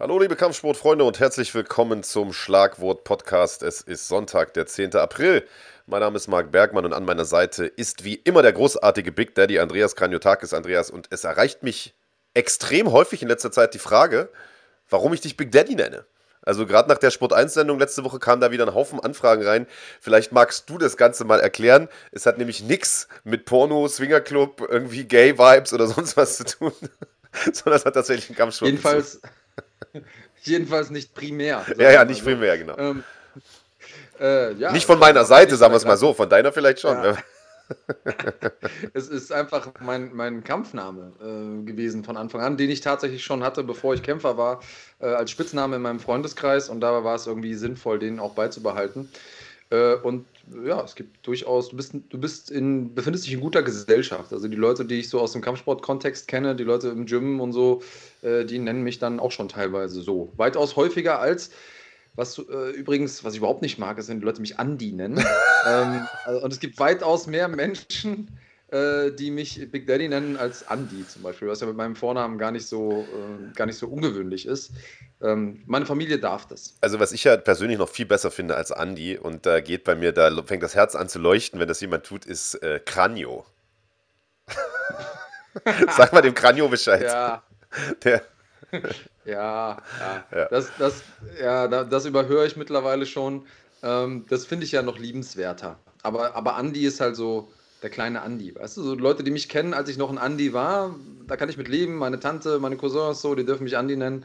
Hallo liebe Kampfsportfreunde und herzlich willkommen zum Schlagwort Podcast. Es ist Sonntag, der 10. April. Mein Name ist Marc Bergmann und an meiner Seite ist wie immer der großartige Big Daddy Andreas Kranjotakis. Andreas, und es erreicht mich extrem häufig in letzter Zeit die Frage, warum ich dich Big Daddy nenne. Also gerade nach der Sport 1 Sendung letzte Woche kam da wieder ein Haufen Anfragen rein. Vielleicht magst du das Ganze mal erklären. Es hat nämlich nichts mit Porno, Swingerclub, irgendwie Gay Vibes oder sonst was zu tun, sondern es hat tatsächlich einen Kampfsport. Jedenfalls Jedenfalls nicht primär. Ja, ja, nicht primär, genau. Ähm, äh, ja, nicht von meiner Seite, sagen wir es mal so, von deiner vielleicht schon. Ja. es ist einfach mein, mein Kampfname äh, gewesen von Anfang an, den ich tatsächlich schon hatte, bevor ich Kämpfer war, äh, als Spitzname in meinem Freundeskreis und dabei war es irgendwie sinnvoll, den auch beizubehalten. Äh, und ja, es gibt durchaus, du bist, du bist in, befindest dich in guter Gesellschaft. Also die Leute, die ich so aus dem Kampfsport-Kontext kenne, die Leute im Gym und so, äh, die nennen mich dann auch schon teilweise so. Weitaus häufiger als, was äh, übrigens, was ich überhaupt nicht mag, ist, wenn die Leute mich Andi nennen. ähm, also, und es gibt weitaus mehr Menschen, äh, die mich Big Daddy nennen als Andi zum Beispiel, was ja mit meinem Vornamen gar nicht so, äh, gar nicht so ungewöhnlich ist. Ähm, meine Familie darf das. Also was ich ja persönlich noch viel besser finde als Andi und da geht bei mir, da fängt das Herz an zu leuchten, wenn das jemand tut, ist äh, Kranio. Sag mal dem Kranio Bescheid. Ja. Der. Ja, ja. ja. Das, das, ja, das überhöre ich mittlerweile schon. Ähm, das finde ich ja noch liebenswerter. Aber, aber Andi ist halt so der kleine Andi. Weißt du, so Leute, die mich kennen, als ich noch ein Andi war, da kann ich mit leben. Meine Tante, meine Cousins, so, die dürfen mich Andi nennen.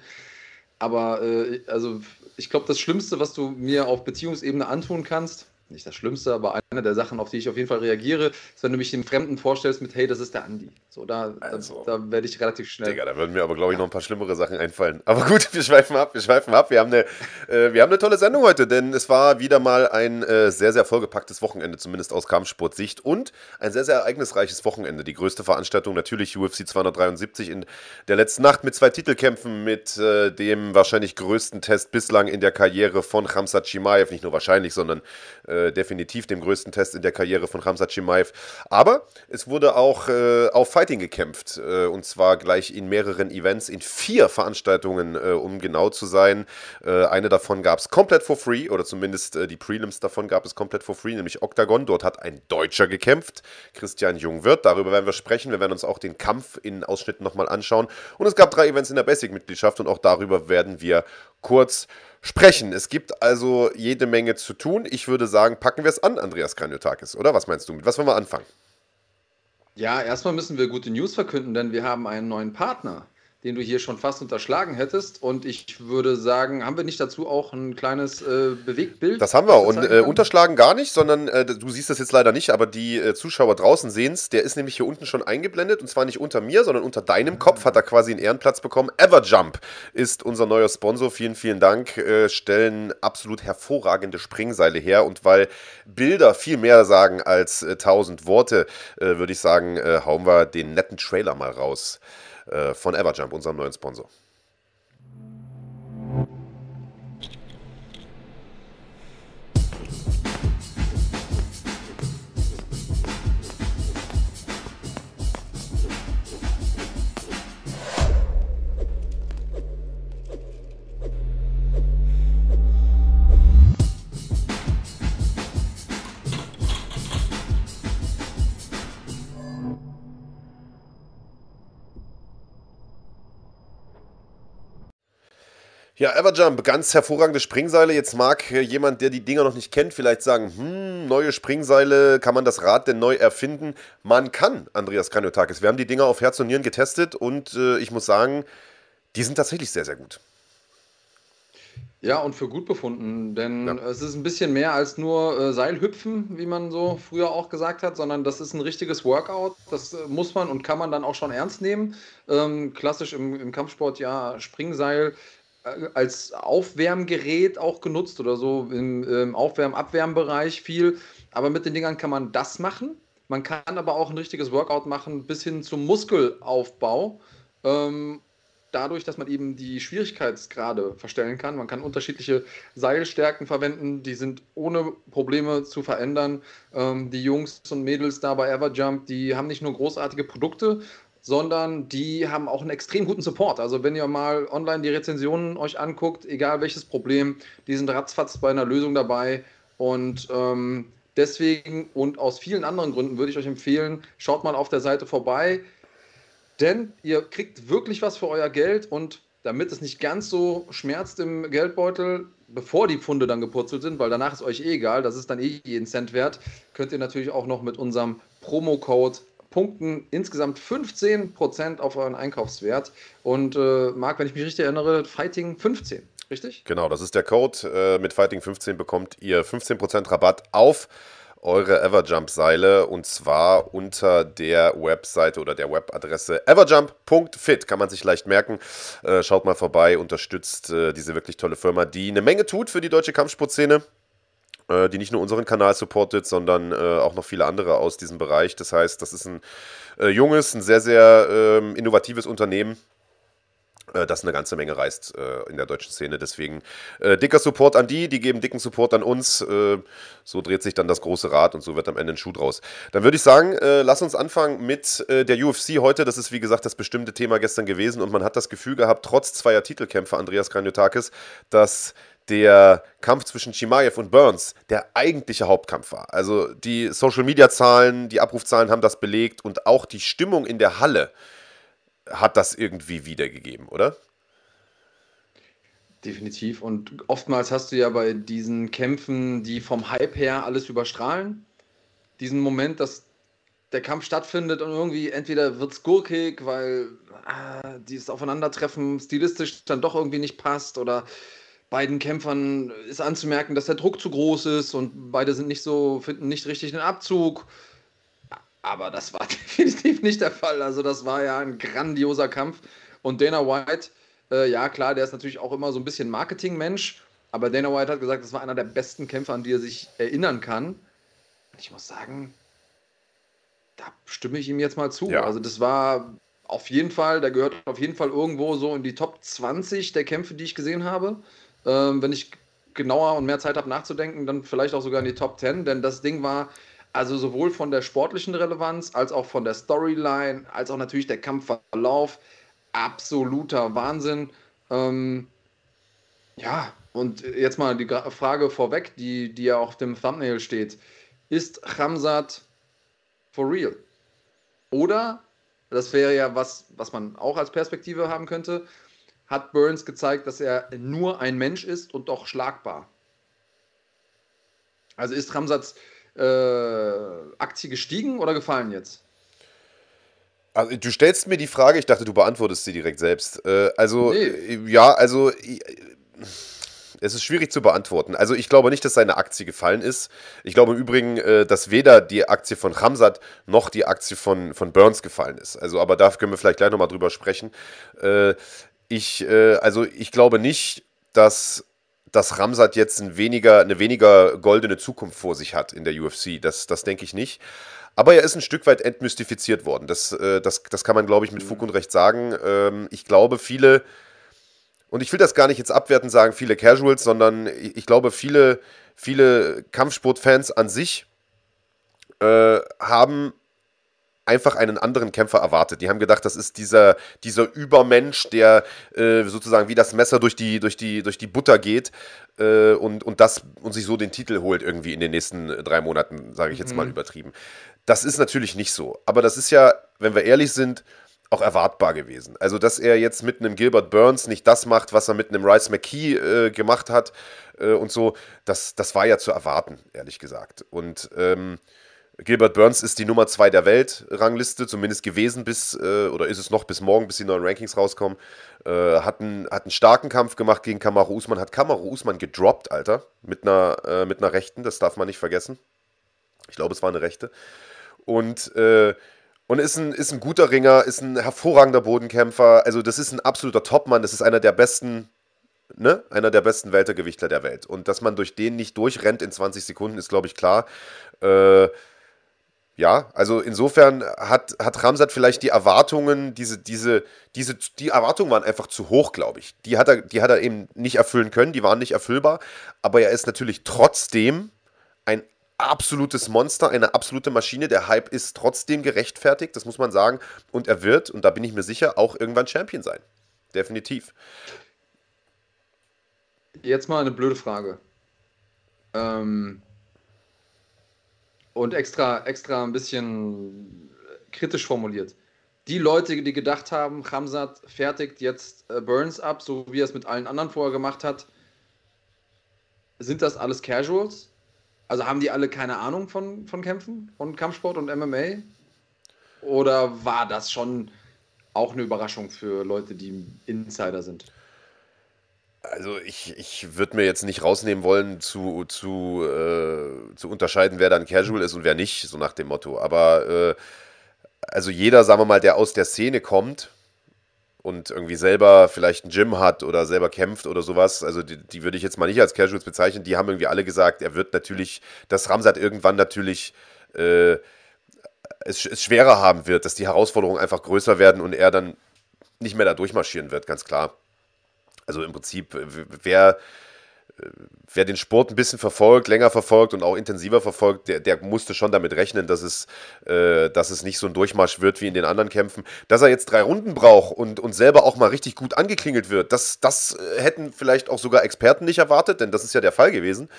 Aber äh, also ich glaube, das Schlimmste, was du mir auf Beziehungsebene antun kannst, nicht das Schlimmste, aber eine der Sachen, auf die ich auf jeden Fall reagiere, ist, wenn du mich dem Fremden vorstellst mit, hey, das ist der Andi. So, da, also, da, da werde ich relativ schnell. Digga, da würden mir aber, glaube ich, noch ein paar schlimmere Sachen einfallen. Aber gut, wir schweifen ab, wir schweifen ab. Wir haben eine, äh, wir haben eine tolle Sendung heute, denn es war wieder mal ein äh, sehr, sehr vollgepacktes Wochenende, zumindest aus Kampfsportsicht. Und ein sehr, sehr ereignisreiches Wochenende. Die größte Veranstaltung natürlich UFC 273 in der letzten Nacht mit zwei Titelkämpfen, mit äh, dem wahrscheinlich größten Test bislang in der Karriere von Khamzat Chimaev. Nicht nur wahrscheinlich, sondern äh, äh, definitiv dem größten Test in der Karriere von Hamza Chimaev. Aber es wurde auch äh, auf Fighting gekämpft äh, und zwar gleich in mehreren Events, in vier Veranstaltungen, äh, um genau zu sein. Äh, eine davon gab es komplett for free oder zumindest die Prelims davon gab es komplett for free, nämlich Octagon. Dort hat ein Deutscher gekämpft, Christian Jungwirth. Darüber werden wir sprechen. Wir werden uns auch den Kampf in Ausschnitten nochmal anschauen. Und es gab drei Events in der Basic-Mitgliedschaft und auch darüber werden wir kurz sprechen sprechen. Es gibt also jede Menge zu tun. Ich würde sagen, packen wir es an, Andreas Kranjotakis, oder? Was meinst du? Mit was wollen wir anfangen? Ja, erstmal müssen wir gute News verkünden, denn wir haben einen neuen Partner den du hier schon fast unterschlagen hättest. Und ich würde sagen, haben wir nicht dazu auch ein kleines äh, Bewegtbild? Das haben wir. Und äh, unterschlagen gar nicht, sondern äh, du siehst das jetzt leider nicht, aber die äh, Zuschauer draußen sehen es. Der ist nämlich hier unten schon eingeblendet. Und zwar nicht unter mir, sondern unter deinem Kopf hat er quasi einen Ehrenplatz bekommen. Everjump ist unser neuer Sponsor. Vielen, vielen Dank. Äh, stellen absolut hervorragende Springseile her. Und weil Bilder viel mehr sagen als äh, tausend Worte, würde ich sagen, hauen wir den netten Trailer mal raus. Äh, von Everjump, unserem neuen Sponsor. Ja, Everjump, ganz hervorragende Springseile. Jetzt mag jemand, der die Dinger noch nicht kennt, vielleicht sagen, hm, neue Springseile, kann man das Rad denn neu erfinden? Man kann, Andreas Kranjotakis. Wir haben die Dinger auf Herz und Nieren getestet und äh, ich muss sagen, die sind tatsächlich sehr, sehr gut. Ja, und für gut befunden, denn ja. es ist ein bisschen mehr als nur äh, Seilhüpfen, wie man so früher auch gesagt hat, sondern das ist ein richtiges Workout. Das äh, muss man und kann man dann auch schon ernst nehmen. Ähm, klassisch im, im Kampfsport ja Springseil als Aufwärmgerät auch genutzt oder so im, im Aufwärm-Abwärmbereich viel. Aber mit den Dingern kann man das machen. Man kann aber auch ein richtiges Workout machen bis hin zum Muskelaufbau. Ähm, dadurch, dass man eben die Schwierigkeitsgrade verstellen kann. Man kann unterschiedliche Seilstärken verwenden, die sind ohne Probleme zu verändern. Ähm, die Jungs und Mädels da bei Everjump, die haben nicht nur großartige Produkte, sondern die haben auch einen extrem guten Support. Also wenn ihr mal online die Rezensionen euch anguckt, egal welches Problem, die sind ratzfatz bei einer Lösung dabei. Und ähm, deswegen und aus vielen anderen Gründen würde ich euch empfehlen, schaut mal auf der Seite vorbei, denn ihr kriegt wirklich was für euer Geld und damit es nicht ganz so schmerzt im Geldbeutel, bevor die Pfunde dann gepurzelt sind, weil danach ist euch eh egal, das ist dann eh jeden Cent wert, könnt ihr natürlich auch noch mit unserem Promo-Code punkten. Insgesamt 15% auf euren Einkaufswert. Und äh, Marc, wenn ich mich richtig erinnere, Fighting 15, richtig? Genau, das ist der Code. Äh, mit Fighting 15 bekommt ihr 15% Rabatt auf eure Everjump-Seile und zwar unter der Webseite oder der Webadresse everjump.fit. Kann man sich leicht merken. Äh, schaut mal vorbei, unterstützt äh, diese wirklich tolle Firma, die eine Menge tut für die deutsche Kampfsportszene äh, die nicht nur unseren Kanal supportet, sondern äh, auch noch viele andere aus diesem Bereich. Das heißt, das ist ein äh, junges, ein sehr, sehr ähm, innovatives Unternehmen, äh, das eine ganze Menge reißt äh, in der deutschen Szene. Deswegen äh, dicker Support an die, die geben dicken Support an uns. Äh, so dreht sich dann das große Rad und so wird am Ende ein Schuh draus. Dann würde ich sagen, lass uns anfangen mit der UFC heute. Das ist wie gesagt das bestimmte Thema gestern gewesen und man hat das Gefühl gehabt, trotz zweier Titelkämpfe Andreas Kranjotakis, dass der Kampf zwischen Chimaev und Burns der eigentliche Hauptkampf war. Also die Social-Media-Zahlen, die Abrufzahlen haben das belegt und auch die Stimmung in der Halle hat das irgendwie wiedergegeben, oder? Definitiv. Und oftmals hast du ja bei diesen Kämpfen, die vom Hype her alles überstrahlen, diesen Moment, dass der Kampf stattfindet und irgendwie entweder wird es gurkig, weil ah, dieses Aufeinandertreffen stilistisch dann doch irgendwie nicht passt oder beiden Kämpfern ist anzumerken, dass der Druck zu groß ist und beide sind nicht so, finden nicht richtig den Abzug. Aber das war definitiv nicht der Fall. Also das war ja ein grandioser Kampf. Und Dana White, äh, ja klar, der ist natürlich auch immer so ein bisschen Marketingmensch. Aber Dana White hat gesagt, das war einer der besten Kämpfer, an die er sich erinnern kann. Und ich muss sagen, da stimme ich ihm jetzt mal zu. Ja. Also das war auf jeden Fall, der gehört auf jeden Fall irgendwo so in die Top 20 der Kämpfe, die ich gesehen habe. Ähm, wenn ich genauer und mehr Zeit habe nachzudenken, dann vielleicht auch sogar in die Top 10, denn das Ding war also sowohl von der sportlichen Relevanz als auch von der Storyline, als auch natürlich der Kampfverlauf. Absoluter Wahnsinn. Ähm, ja, und jetzt mal die Frage vorweg, die, die ja auf dem Thumbnail steht. Ist Ramsat for real? Oder, das wäre ja was, was man auch als Perspektive haben könnte, hat Burns gezeigt, dass er nur ein Mensch ist und doch schlagbar. Also ist Ramsats äh, Aktie gestiegen oder gefallen jetzt? Also, du stellst mir die Frage, ich dachte, du beantwortest sie direkt selbst. Äh, also, nee. Äh, ja, also. Äh, es ist schwierig zu beantworten. Also ich glaube nicht, dass seine Aktie gefallen ist. Ich glaube im Übrigen, äh, dass weder die Aktie von Hamzat noch die Aktie von, von Burns gefallen ist. Also, aber da können wir vielleicht gleich nochmal drüber sprechen. Äh, ich, äh, also ich glaube nicht, dass dass Ramsat jetzt ein weniger, eine weniger goldene Zukunft vor sich hat in der UFC. Das, das denke ich nicht. Aber er ist ein Stück weit entmystifiziert worden. Das, äh, das, das kann man, glaube ich, mit Fug und Recht sagen. Ähm, ich glaube, viele, und ich will das gar nicht jetzt abwertend sagen, viele Casuals, sondern ich glaube, viele, viele Kampfsportfans an sich äh, haben einfach einen anderen Kämpfer erwartet. Die haben gedacht, das ist dieser, dieser Übermensch, der äh, sozusagen wie das Messer durch die, durch die, durch die Butter geht äh, und, und, das, und sich so den Titel holt irgendwie in den nächsten drei Monaten, sage ich jetzt mhm. mal übertrieben. Das ist natürlich nicht so. Aber das ist ja, wenn wir ehrlich sind, auch erwartbar gewesen. Also, dass er jetzt mit einem Gilbert Burns nicht das macht, was er mit einem Rice McKee äh, gemacht hat äh, und so, das, das war ja zu erwarten, ehrlich gesagt. Und ähm, Gilbert Burns ist die Nummer 2 der Weltrangliste, zumindest gewesen bis, äh, oder ist es noch bis morgen, bis die neuen Rankings rauskommen. Äh, hat, einen, hat einen starken Kampf gemacht gegen Kamaru Usman, hat Kamaru Usman gedroppt, Alter, mit einer, äh, mit einer Rechten, das darf man nicht vergessen. Ich glaube, es war eine Rechte. Und, äh, und ist ein, ist ein guter Ringer, ist ein hervorragender Bodenkämpfer. Also, das ist ein absoluter Topmann, das ist einer der besten Ne? einer der besten Weltergewichtler der Welt. Und dass man durch den nicht durchrennt in 20 Sekunden, ist, glaube ich, klar. Äh, ja, also insofern hat, hat Ramsat vielleicht die Erwartungen, diese, diese, diese, die Erwartungen waren einfach zu hoch, glaube ich. Die hat, er, die hat er eben nicht erfüllen können, die waren nicht erfüllbar, aber er ist natürlich trotzdem ein absolutes Monster, eine absolute Maschine. Der Hype ist trotzdem gerechtfertigt, das muss man sagen. Und er wird, und da bin ich mir sicher, auch irgendwann Champion sein. Definitiv. Jetzt mal eine blöde Frage. Ähm, und extra, extra ein bisschen kritisch formuliert. Die Leute, die gedacht haben, Hamzat fertigt jetzt äh, Burns ab, so wie er es mit allen anderen vorher gemacht hat, sind das alles Casuals? Also haben die alle keine Ahnung von, von Kämpfen, von Kampfsport und MMA? Oder war das schon auch eine Überraschung für Leute, die Insider sind? Also ich, ich würde mir jetzt nicht rausnehmen wollen, zu, zu, äh, zu unterscheiden, wer dann Casual ist und wer nicht, so nach dem Motto. Aber äh, also jeder, sagen wir mal, der aus der Szene kommt und irgendwie selber vielleicht ein Gym hat oder selber kämpft oder sowas, also die, die würde ich jetzt mal nicht als Casuals bezeichnen, die haben irgendwie alle gesagt, er wird natürlich, dass Ramsat irgendwann natürlich äh, es, es schwerer haben wird, dass die Herausforderungen einfach größer werden und er dann nicht mehr da durchmarschieren wird, ganz klar. Also im Prinzip, wer wer den Sport ein bisschen verfolgt, länger verfolgt und auch intensiver verfolgt, der, der musste schon damit rechnen, dass es, äh, dass es nicht so ein Durchmarsch wird wie in den anderen Kämpfen. Dass er jetzt drei Runden braucht und, und selber auch mal richtig gut angeklingelt wird, das, das hätten vielleicht auch sogar Experten nicht erwartet, denn das ist ja der Fall gewesen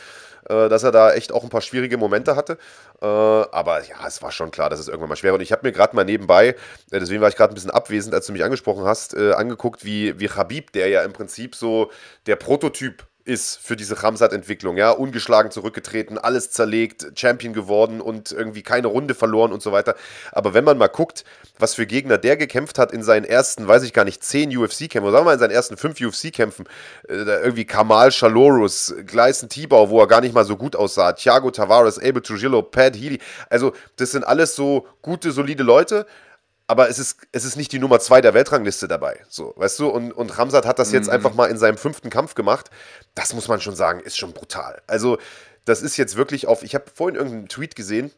äh, dass er da echt auch ein paar schwierige Momente hatte. Äh, aber ja, es war schon klar, dass es irgendwann mal schwer wird. Und ich habe mir gerade mal nebenbei, äh, deswegen war ich gerade ein bisschen abwesend, als du mich angesprochen hast, äh, angeguckt, wie, wie Habib, der ja im Prinzip so der Prototyp ist für diese Ramsat-Entwicklung. Ja, ungeschlagen zurückgetreten, alles zerlegt, Champion geworden und irgendwie keine Runde verloren und so weiter. Aber wenn man mal guckt, was für Gegner der gekämpft hat in seinen ersten, weiß ich gar nicht, zehn UFC-Kämpfen, sagen wir mal in seinen ersten fünf UFC-Kämpfen, äh, irgendwie Kamal Chalorus, Gleisen Tibau, wo er gar nicht mal so gut aussah, Thiago Tavares, Abel Trujillo, Pat Healy. Also, das sind alles so gute, solide Leute aber es ist, es ist nicht die Nummer zwei der Weltrangliste dabei. So, weißt du? Und, und Ramsat hat das jetzt mhm. einfach mal in seinem fünften Kampf gemacht. Das muss man schon sagen, ist schon brutal. Also, das ist jetzt wirklich auf. Ich habe vorhin irgendeinen Tweet gesehen.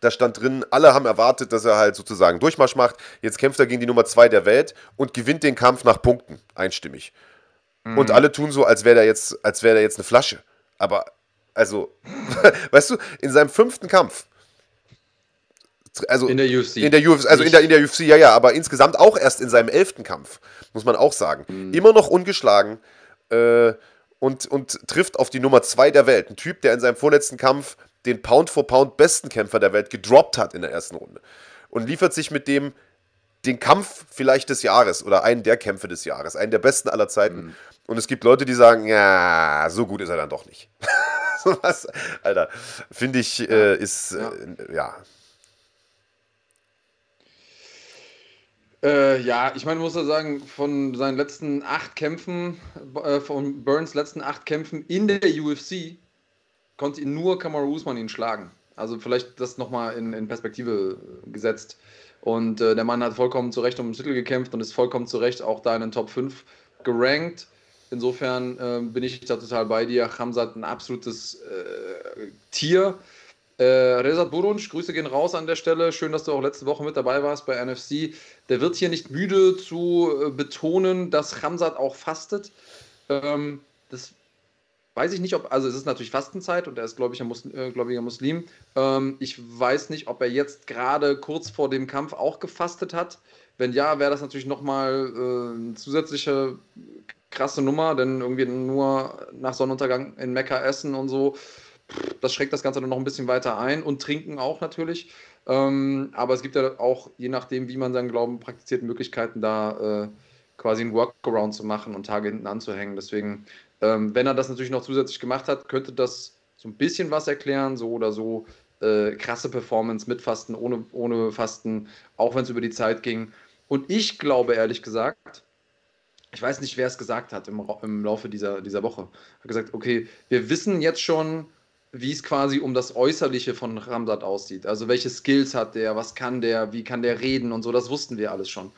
Da stand drin, alle haben erwartet, dass er halt sozusagen Durchmarsch macht. Jetzt kämpft er gegen die Nummer zwei der Welt und gewinnt den Kampf nach Punkten, einstimmig. Mhm. Und alle tun so, als wäre der jetzt, als wäre der jetzt eine Flasche. Aber, also, weißt du, in seinem fünften Kampf also in der UFC. In der UFC, also in der, in der UFC, ja, ja, aber insgesamt auch erst in seinem elften Kampf, muss man auch sagen. Mhm. Immer noch ungeschlagen äh, und, und trifft auf die Nummer zwei der Welt. Ein Typ, der in seinem vorletzten Kampf den Pound for Pound besten Kämpfer der Welt gedroppt hat in der ersten Runde. Und liefert sich mit dem den Kampf vielleicht des Jahres oder einen der Kämpfe des Jahres, einen der besten aller Zeiten. Mhm. Und es gibt Leute, die sagen, ja, so gut ist er dann doch nicht. Was, Alter, finde ich, äh, ist, ja. Äh, ja Äh, ja, ich meine, muss ja sagen, von seinen letzten acht Kämpfen, äh, von Burns letzten acht Kämpfen in der UFC, konnte ihn nur Kamaru Usman ihn schlagen. Also vielleicht das nochmal in, in Perspektive gesetzt. Und äh, der Mann hat vollkommen zu Recht um den Titel gekämpft und ist vollkommen zu Recht auch da in den Top 5 gerankt. Insofern äh, bin ich da total bei dir. Hamzat ein absolutes äh, Tier. Äh, Rezat Burunc, Grüße gehen raus an der Stelle. Schön, dass du auch letzte Woche mit dabei warst bei NFC. Der wird hier nicht müde zu äh, betonen, dass Ramsat auch fastet. Ähm, das weiß ich nicht, ob, also es ist natürlich Fastenzeit und er ist, glaube ich, ein Muslim, äh, gläubiger Muslim. Ähm, ich weiß nicht, ob er jetzt gerade kurz vor dem Kampf auch gefastet hat. Wenn ja, wäre das natürlich nochmal äh, eine zusätzliche krasse Nummer, denn irgendwie nur nach Sonnenuntergang in Mekka essen und so das schreckt das Ganze dann noch ein bisschen weiter ein und trinken auch natürlich. Ähm, aber es gibt ja auch, je nachdem, wie man seinen Glauben praktiziert, Möglichkeiten, da äh, quasi einen Workaround zu machen und Tage hinten anzuhängen. Deswegen, ähm, wenn er das natürlich noch zusätzlich gemacht hat, könnte das so ein bisschen was erklären, so oder so. Äh, krasse Performance mit Fasten, ohne, ohne Fasten, auch wenn es über die Zeit ging. Und ich glaube ehrlich gesagt, ich weiß nicht, wer es gesagt hat im, im Laufe dieser, dieser Woche, hat gesagt, okay, wir wissen jetzt schon, wie es quasi um das Äußerliche von Ramsat aussieht. Also welche Skills hat der, was kann der, wie kann der reden und so, das wussten wir alles schon.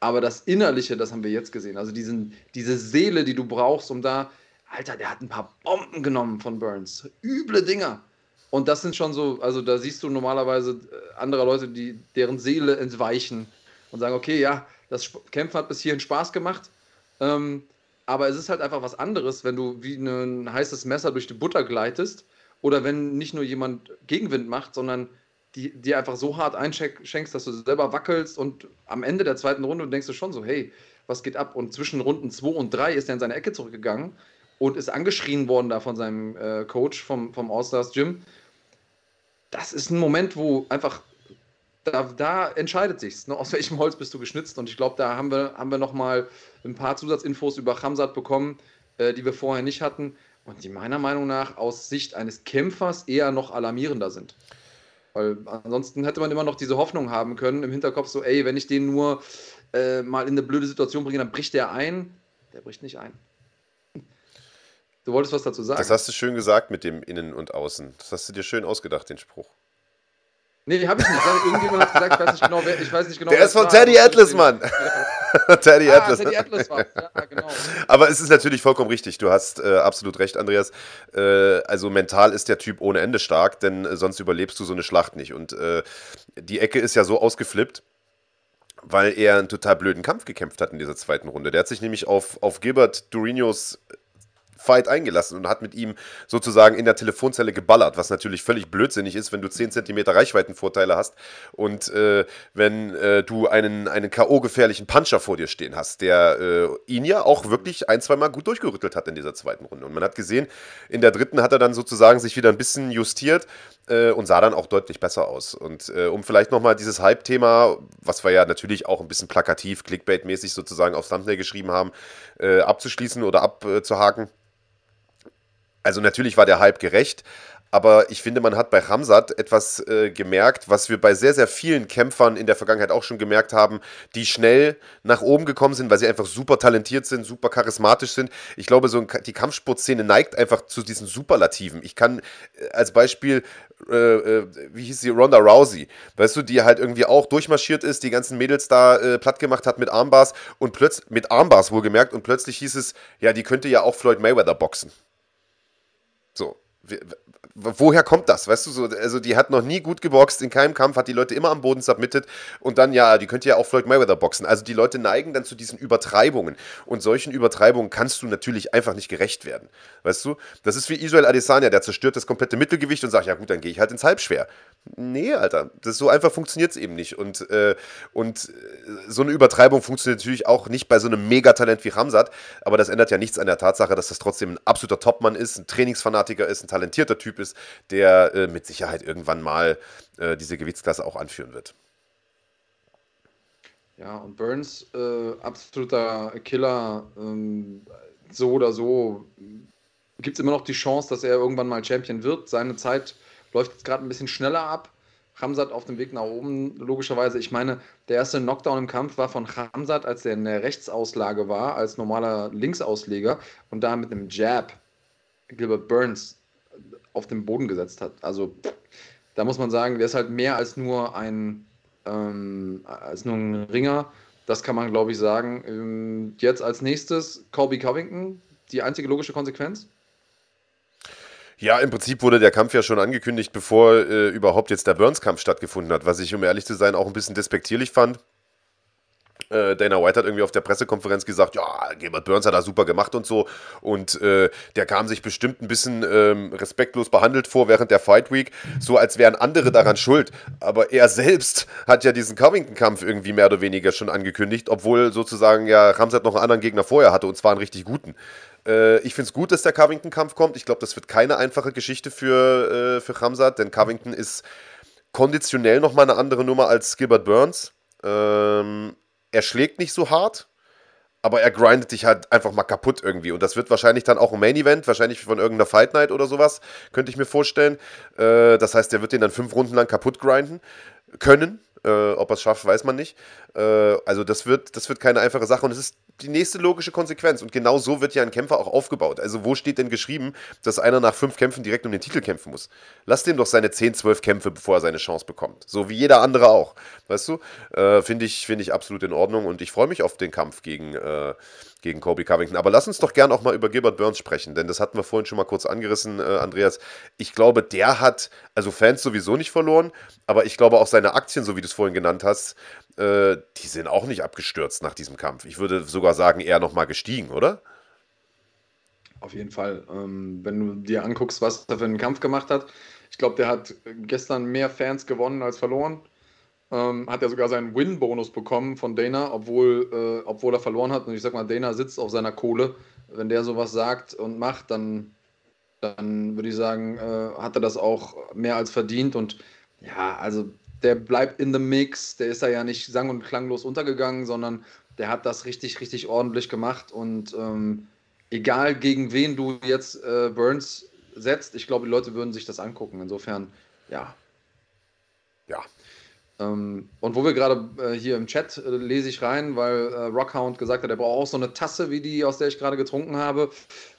Aber das Innerliche, das haben wir jetzt gesehen. Also diesen, diese Seele, die du brauchst, um da, Alter, der hat ein paar Bomben genommen von Burns. Üble Dinger. Und das sind schon so, also da siehst du normalerweise äh, andere Leute, die deren Seele entweichen und sagen, okay, ja, das Kämpfen hat bis hierhin Spaß gemacht. Ähm, aber es ist halt einfach was anderes, wenn du wie ein heißes Messer durch die Butter gleitest oder wenn nicht nur jemand Gegenwind macht, sondern die, die einfach so hart einschenkst, dass du selber wackelst und am Ende der zweiten Runde denkst du schon so, hey, was geht ab? Und zwischen Runden 2 und 3 ist er in seine Ecke zurückgegangen und ist angeschrien worden da von seinem äh, Coach vom, vom All-Stars Gym. Das ist ein Moment, wo einfach da, da entscheidet sich's, ne? aus welchem Holz bist du geschnitzt. Und ich glaube, da haben wir, haben wir nochmal ein paar Zusatzinfos über Hamzat bekommen, äh, die wir vorher nicht hatten und die meiner Meinung nach aus Sicht eines Kämpfers eher noch alarmierender sind. Weil ansonsten hätte man immer noch diese Hoffnung haben können im Hinterkopf, so, ey, wenn ich den nur äh, mal in eine blöde Situation bringe, dann bricht der ein. Der bricht nicht ein. Du wolltest was dazu sagen. Das hast du schön gesagt mit dem Innen und Außen. Das hast du dir schön ausgedacht, den Spruch. Nee, habe ich nicht. Irgendjemand hat gesagt, ich weiß nicht genau, wer, ich weiß nicht genau. Der ist von Teddy Atlas, Mann. Teddy ah, Atlas. Teddy Atlas war ja, genau. Aber es ist natürlich vollkommen richtig. Du hast äh, absolut recht, Andreas. Äh, also mental ist der Typ ohne Ende stark, denn äh, sonst überlebst du so eine Schlacht nicht. Und äh, die Ecke ist ja so ausgeflippt weil er einen total blöden Kampf gekämpft hat in dieser zweiten Runde. Der hat sich nämlich auf, auf Gilbert Durinos Fight eingelassen und hat mit ihm sozusagen in der Telefonzelle geballert, was natürlich völlig blödsinnig ist, wenn du 10 cm Reichweitenvorteile hast und äh, wenn äh, du einen, einen K.O.-gefährlichen Puncher vor dir stehen hast, der äh, ihn ja auch wirklich ein, zwei Mal gut durchgerüttelt hat in dieser zweiten Runde. Und man hat gesehen, in der dritten hat er dann sozusagen sich wieder ein bisschen justiert äh, und sah dann auch deutlich besser aus. Und äh, um vielleicht nochmal dieses Hype-Thema, was wir ja natürlich auch ein bisschen plakativ, Clickbait-mäßig sozusagen aufs Thumbnail geschrieben haben, äh, abzuschließen oder abzuhaken. Also natürlich war der Hype gerecht, aber ich finde, man hat bei Ramsat etwas äh, gemerkt, was wir bei sehr, sehr vielen Kämpfern in der Vergangenheit auch schon gemerkt haben, die schnell nach oben gekommen sind, weil sie einfach super talentiert sind, super charismatisch sind. Ich glaube, so die Kampfsportszene neigt einfach zu diesen Superlativen. Ich kann äh, als Beispiel, äh, äh, wie hieß sie, Ronda Rousey, weißt du, die halt irgendwie auch durchmarschiert ist, die ganzen Mädels da äh, platt gemacht hat mit Armbars und plötzlich, mit Armbars wohlgemerkt, und plötzlich hieß es, ja, die könnte ja auch Floyd Mayweather boxen. So. Woher kommt das? Weißt du, so, also die hat noch nie gut geboxt, in keinem Kampf, hat die Leute immer am Boden submitted und dann, ja, die könnte ja auch Floyd Mayweather boxen. Also die Leute neigen dann zu diesen Übertreibungen und solchen Übertreibungen kannst du natürlich einfach nicht gerecht werden. Weißt du, das ist wie Israel Adesanya, der zerstört das komplette Mittelgewicht und sagt, ja gut, dann gehe ich halt ins Halbschwer. Nee, Alter, das so einfach funktioniert es eben nicht. Und, äh, und äh, so eine Übertreibung funktioniert natürlich auch nicht bei so einem Megatalent wie Ramsat, aber das ändert ja nichts an der Tatsache, dass das trotzdem ein absoluter Topmann ist, ein Trainingsfanatiker ist, ein talentierter Typ ist, der äh, mit Sicherheit irgendwann mal äh, diese Gewichtsklasse auch anführen wird. Ja, und Burns, äh, absoluter Killer, ähm, so oder so gibt es immer noch die Chance, dass er irgendwann mal Champion wird. Seine Zeit läuft jetzt gerade ein bisschen schneller ab. Hamzat auf dem Weg nach oben, logischerweise. Ich meine, der erste Knockdown im Kampf war von Hamzat, als er in der Rechtsauslage war, als normaler Linksausleger und da mit einem Jab Gilbert Burns auf den Boden gesetzt hat. Also da muss man sagen, der ist halt mehr als nur ein, ähm, als nur ein Ringer. Das kann man, glaube ich, sagen. Ähm, jetzt als nächstes Colby Covington, die einzige logische Konsequenz. Ja, im Prinzip wurde der Kampf ja schon angekündigt, bevor äh, überhaupt jetzt der Burns-Kampf stattgefunden hat, was ich, um ehrlich zu sein, auch ein bisschen despektierlich fand. Äh, Dana White hat irgendwie auf der Pressekonferenz gesagt, ja, Gilbert Burns hat da super gemacht und so. Und äh, der kam sich bestimmt ein bisschen ähm, respektlos behandelt vor während der Fight Week, so als wären andere daran schuld. Aber er selbst hat ja diesen Covington-Kampf irgendwie mehr oder weniger schon angekündigt, obwohl sozusagen ja Ramsat noch einen anderen Gegner vorher hatte und zwar einen richtig guten. Äh, ich finde es gut, dass der Covington-Kampf kommt. Ich glaube, das wird keine einfache Geschichte für, äh, für Ramsat, denn Covington ist konditionell nochmal eine andere Nummer als Gilbert Burns. Ähm, er schlägt nicht so hart, aber er grindet dich halt einfach mal kaputt irgendwie. Und das wird wahrscheinlich dann auch ein Main Event, wahrscheinlich von irgendeiner Fight Night oder sowas, könnte ich mir vorstellen. Äh, das heißt, er wird den dann fünf Runden lang kaputt grinden können. Äh, ob er es schafft, weiß man nicht. Äh, also das wird, das wird keine einfache Sache und es ist die nächste logische Konsequenz. Und genau so wird ja ein Kämpfer auch aufgebaut. Also wo steht denn geschrieben, dass einer nach fünf Kämpfen direkt um den Titel kämpfen muss? Lass dem doch seine 10, 12 Kämpfe, bevor er seine Chance bekommt. So wie jeder andere auch. Weißt du? Äh, Finde ich, find ich absolut in Ordnung und ich freue mich auf den Kampf gegen, äh, gegen Kobe Covington. Aber lass uns doch gern auch mal über Gilbert Burns sprechen, denn das hatten wir vorhin schon mal kurz angerissen, äh, Andreas. Ich glaube, der hat, also Fans sowieso nicht verloren, aber ich glaube auch seine Aktien, so wie du es vorhin genannt hast, äh, die sind auch nicht abgestürzt nach diesem Kampf. Ich würde sogar sagen, eher nochmal gestiegen, oder? Auf jeden Fall. Ähm, wenn du dir anguckst, was er für einen Kampf gemacht hat, ich glaube, der hat gestern mehr Fans gewonnen als verloren. Ähm, hat er sogar seinen Win-Bonus bekommen von Dana, obwohl, äh, obwohl er verloren hat. Und ich sag mal, Dana sitzt auf seiner Kohle. Wenn der sowas sagt und macht, dann, dann würde ich sagen, äh, hat er das auch mehr als verdient. Und ja, also der bleibt in the Mix. Der ist da ja nicht sang- und klanglos untergegangen, sondern der hat das richtig, richtig ordentlich gemacht. Und ähm, egal gegen wen du jetzt äh, Burns setzt, ich glaube, die Leute würden sich das angucken. Insofern, ja. Ja. Ähm, und wo wir gerade äh, hier im Chat äh, lese ich rein, weil äh, Rockhound gesagt hat, er braucht auch so eine Tasse wie die, aus der ich gerade getrunken habe.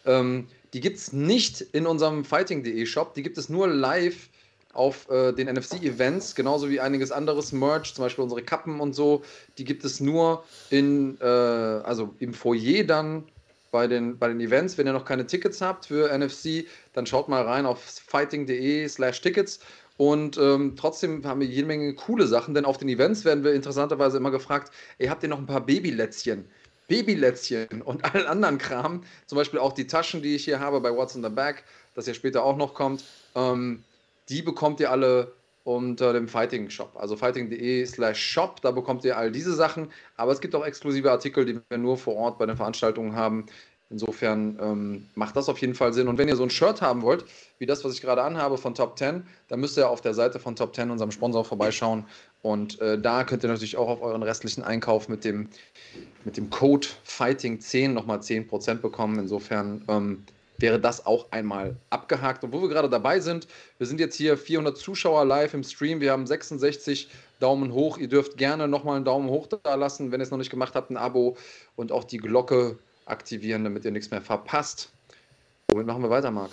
Ähm, die gibt es nicht in unserem Fighting.de Shop, die gibt es nur live auf äh, den NFC-Events, genauso wie einiges anderes Merch, zum Beispiel unsere Kappen und so. Die gibt es nur in, äh, also im Foyer dann bei den, bei den Events. Wenn ihr noch keine Tickets habt für NFC, dann schaut mal rein auf fighting.de slash Tickets. Und ähm, trotzdem haben wir jede Menge coole Sachen, denn auf den Events werden wir interessanterweise immer gefragt, ey, habt ihr noch ein paar Babylätzchen? Babylätzchen und allen anderen Kram, zum Beispiel auch die Taschen, die ich hier habe bei What's in the Bag, das ja später auch noch kommt. Ähm, die bekommt ihr alle unter dem Fighting Shop, also fighting.de slash shop, da bekommt ihr all diese Sachen, aber es gibt auch exklusive Artikel, die wir nur vor Ort bei den Veranstaltungen haben. Insofern ähm, macht das auf jeden Fall Sinn. Und wenn ihr so ein Shirt haben wollt, wie das, was ich gerade anhabe von Top 10, dann müsst ihr auf der Seite von Top 10, unserem Sponsor, vorbeischauen. Und äh, da könnt ihr natürlich auch auf euren restlichen Einkauf mit dem, mit dem Code Fighting10 nochmal 10% bekommen. Insofern ähm, wäre das auch einmal abgehakt. Und wo wir gerade dabei sind, wir sind jetzt hier 400 Zuschauer live im Stream, wir haben 66 Daumen hoch. Ihr dürft gerne nochmal einen Daumen hoch da lassen, wenn ihr es noch nicht gemacht habt, ein Abo und auch die Glocke aktivieren, damit ihr nichts mehr verpasst. Womit machen wir weiter, Marc?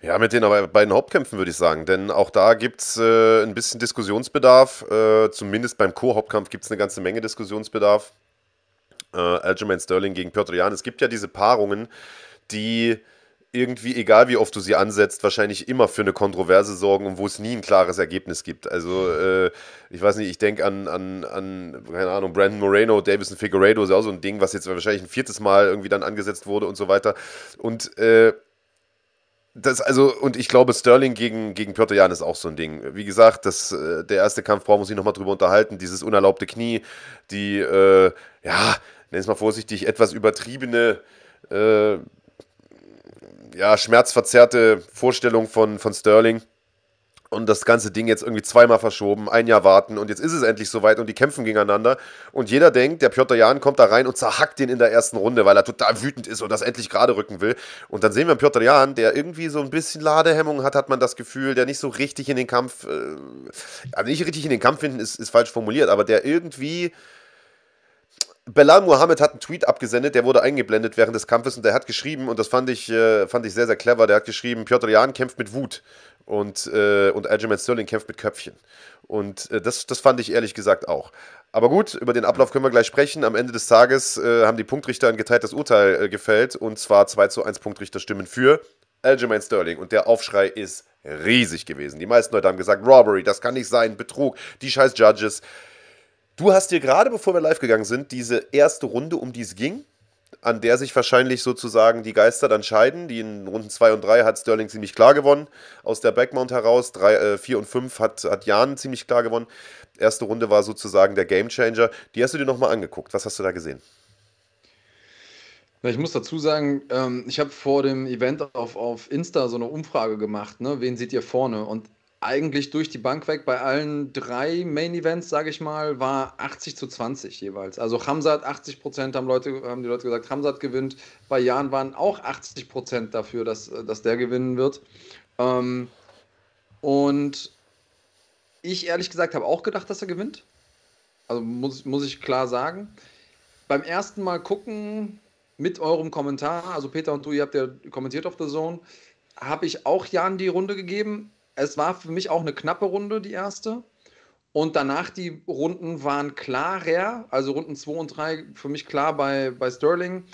Ja, mit den beiden Hauptkämpfen würde ich sagen, denn auch da gibt es äh, ein bisschen Diskussionsbedarf. Äh, zumindest beim Co-Hauptkampf gibt es eine ganze Menge Diskussionsbedarf. Äh, Aljamain Sterling gegen Piotr Jan. Es gibt ja diese Paarungen, die irgendwie, egal wie oft du sie ansetzt, wahrscheinlich immer für eine Kontroverse sorgen und wo es nie ein klares Ergebnis gibt. Also, äh, ich weiß nicht, ich denke an, an, an, keine Ahnung, Brandon Moreno, Davison Figueredo ist auch so ein Ding, was jetzt wahrscheinlich ein viertes Mal irgendwie dann angesetzt wurde und so weiter. Und, äh, das, also, und ich glaube, Sterling gegen, gegen Piotr Jan ist auch so ein Ding. Wie gesagt, das, äh, der erste Kampf brauchen wir uns nochmal drüber unterhalten. Dieses unerlaubte Knie, die, äh, ja, nenn es mal vorsichtig, etwas übertriebene, äh, ja, schmerzverzerrte Vorstellung von, von Sterling. Und das ganze Ding jetzt irgendwie zweimal verschoben, ein Jahr warten und jetzt ist es endlich soweit und die kämpfen gegeneinander. Und jeder denkt, der Piotr Jan kommt da rein und zerhackt den in der ersten Runde, weil er total wütend ist und das endlich gerade rücken will. Und dann sehen wir Piotr Jan, der irgendwie so ein bisschen Ladehemmung hat, hat man das Gefühl, der nicht so richtig in den Kampf, äh, also nicht richtig in den Kampf finden, ist, ist falsch formuliert, aber der irgendwie Belal Muhammad hat einen Tweet abgesendet, der wurde eingeblendet während des Kampfes und der hat geschrieben, und das fand ich, äh, fand ich sehr, sehr clever, der hat geschrieben, Piotr Jan kämpft mit Wut und, äh, und Aljamain Sterling kämpft mit Köpfchen. Und äh, das, das fand ich ehrlich gesagt auch. Aber gut, über den Ablauf können wir gleich sprechen. Am Ende des Tages äh, haben die Punktrichter ein geteiltes Urteil äh, gefällt und zwar 2 zu 1 Punktrichterstimmen für Aljamain Sterling. Und der Aufschrei ist riesig gewesen. Die meisten Leute haben gesagt, Robbery, das kann nicht sein, Betrug, die scheiß Judges. Du hast dir gerade, bevor wir live gegangen sind, diese erste Runde, um die es ging, an der sich wahrscheinlich sozusagen die Geister dann scheiden. Die in Runden 2 und 3 hat Sterling ziemlich klar gewonnen. Aus der Backmount heraus, 4 äh, und 5 hat, hat Jan ziemlich klar gewonnen. Erste Runde war sozusagen der Gamechanger. Die hast du dir nochmal angeguckt. Was hast du da gesehen? Ich muss dazu sagen, ähm, ich habe vor dem Event auf, auf Insta so eine Umfrage gemacht, ne? wen seht ihr vorne? Und eigentlich durch die Bank weg bei allen drei Main Events, sage ich mal, war 80 zu 20 jeweils. Also Hamzat 80 Prozent haben, Leute, haben die Leute gesagt, Hamzat gewinnt. Bei Jan waren auch 80 Prozent dafür, dass, dass der gewinnen wird. Ähm, und ich ehrlich gesagt habe auch gedacht, dass er gewinnt. Also muss, muss ich klar sagen. Beim ersten Mal gucken mit eurem Kommentar, also Peter und du, ihr habt ja kommentiert auf der Zone, habe ich auch Jan die Runde gegeben es war für mich auch eine knappe Runde, die erste. Und danach die Runden waren klarer, also Runden 2 und 3 für mich klar bei, bei Sterling,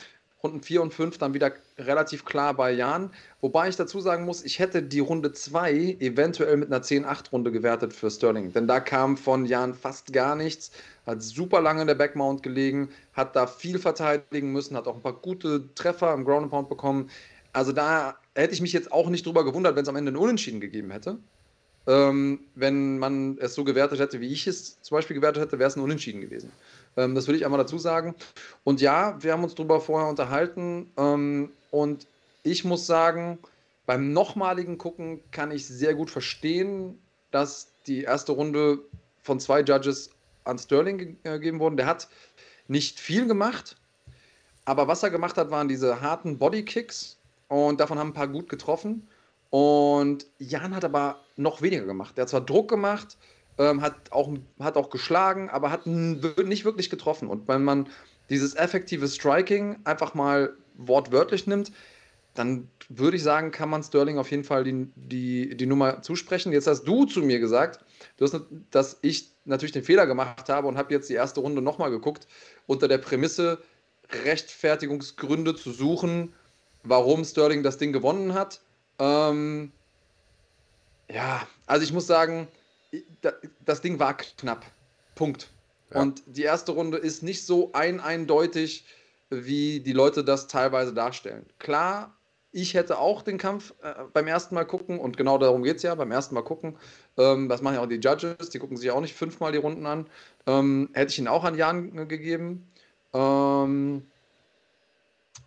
Runden 4 und 5 dann wieder relativ klar bei Jan. Wobei ich dazu sagen muss, ich hätte die Runde 2 eventuell mit einer 10-8-Runde gewertet für Sterling. Denn da kam von Jan fast gar nichts, hat super lange in der Backmount gelegen, hat da viel verteidigen müssen, hat auch ein paar gute Treffer im Ground Pound bekommen Also da hätte ich mich jetzt auch nicht drüber gewundert, wenn es am Ende einen Unentschieden gegeben hätte. Ähm, wenn man es so gewertet hätte, wie ich es zum Beispiel gewertet hätte, wäre es ein Unentschieden gewesen. Ähm, das will ich einmal dazu sagen. Und ja, wir haben uns darüber vorher unterhalten. Ähm, und ich muss sagen, beim nochmaligen Gucken kann ich sehr gut verstehen, dass die erste Runde von zwei Judges an Sterling gegeben wurde. Der hat nicht viel gemacht, aber was er gemacht hat, waren diese harten Bodykicks und davon haben ein paar gut getroffen. Und Jan hat aber noch weniger gemacht. Er hat zwar Druck gemacht, ähm, hat, auch, hat auch geschlagen, aber hat nicht wirklich getroffen. Und wenn man dieses effektive Striking einfach mal wortwörtlich nimmt, dann würde ich sagen, kann man Sterling auf jeden Fall die, die, die Nummer zusprechen. Jetzt hast du zu mir gesagt, hast, dass ich natürlich den Fehler gemacht habe und habe jetzt die erste Runde nochmal geguckt, unter der Prämisse, Rechtfertigungsgründe zu suchen, warum Sterling das Ding gewonnen hat. Ähm, ja, also ich muss sagen, das Ding war knapp. Punkt. Ja. Und die erste Runde ist nicht so ein eindeutig, wie die Leute das teilweise darstellen. Klar, ich hätte auch den Kampf äh, beim ersten Mal gucken und genau darum geht es ja, beim ersten Mal gucken. Ähm, das machen ja auch die Judges, die gucken sich auch nicht fünfmal die Runden an. Ähm, hätte ich ihn auch an Jan gegeben. Ähm,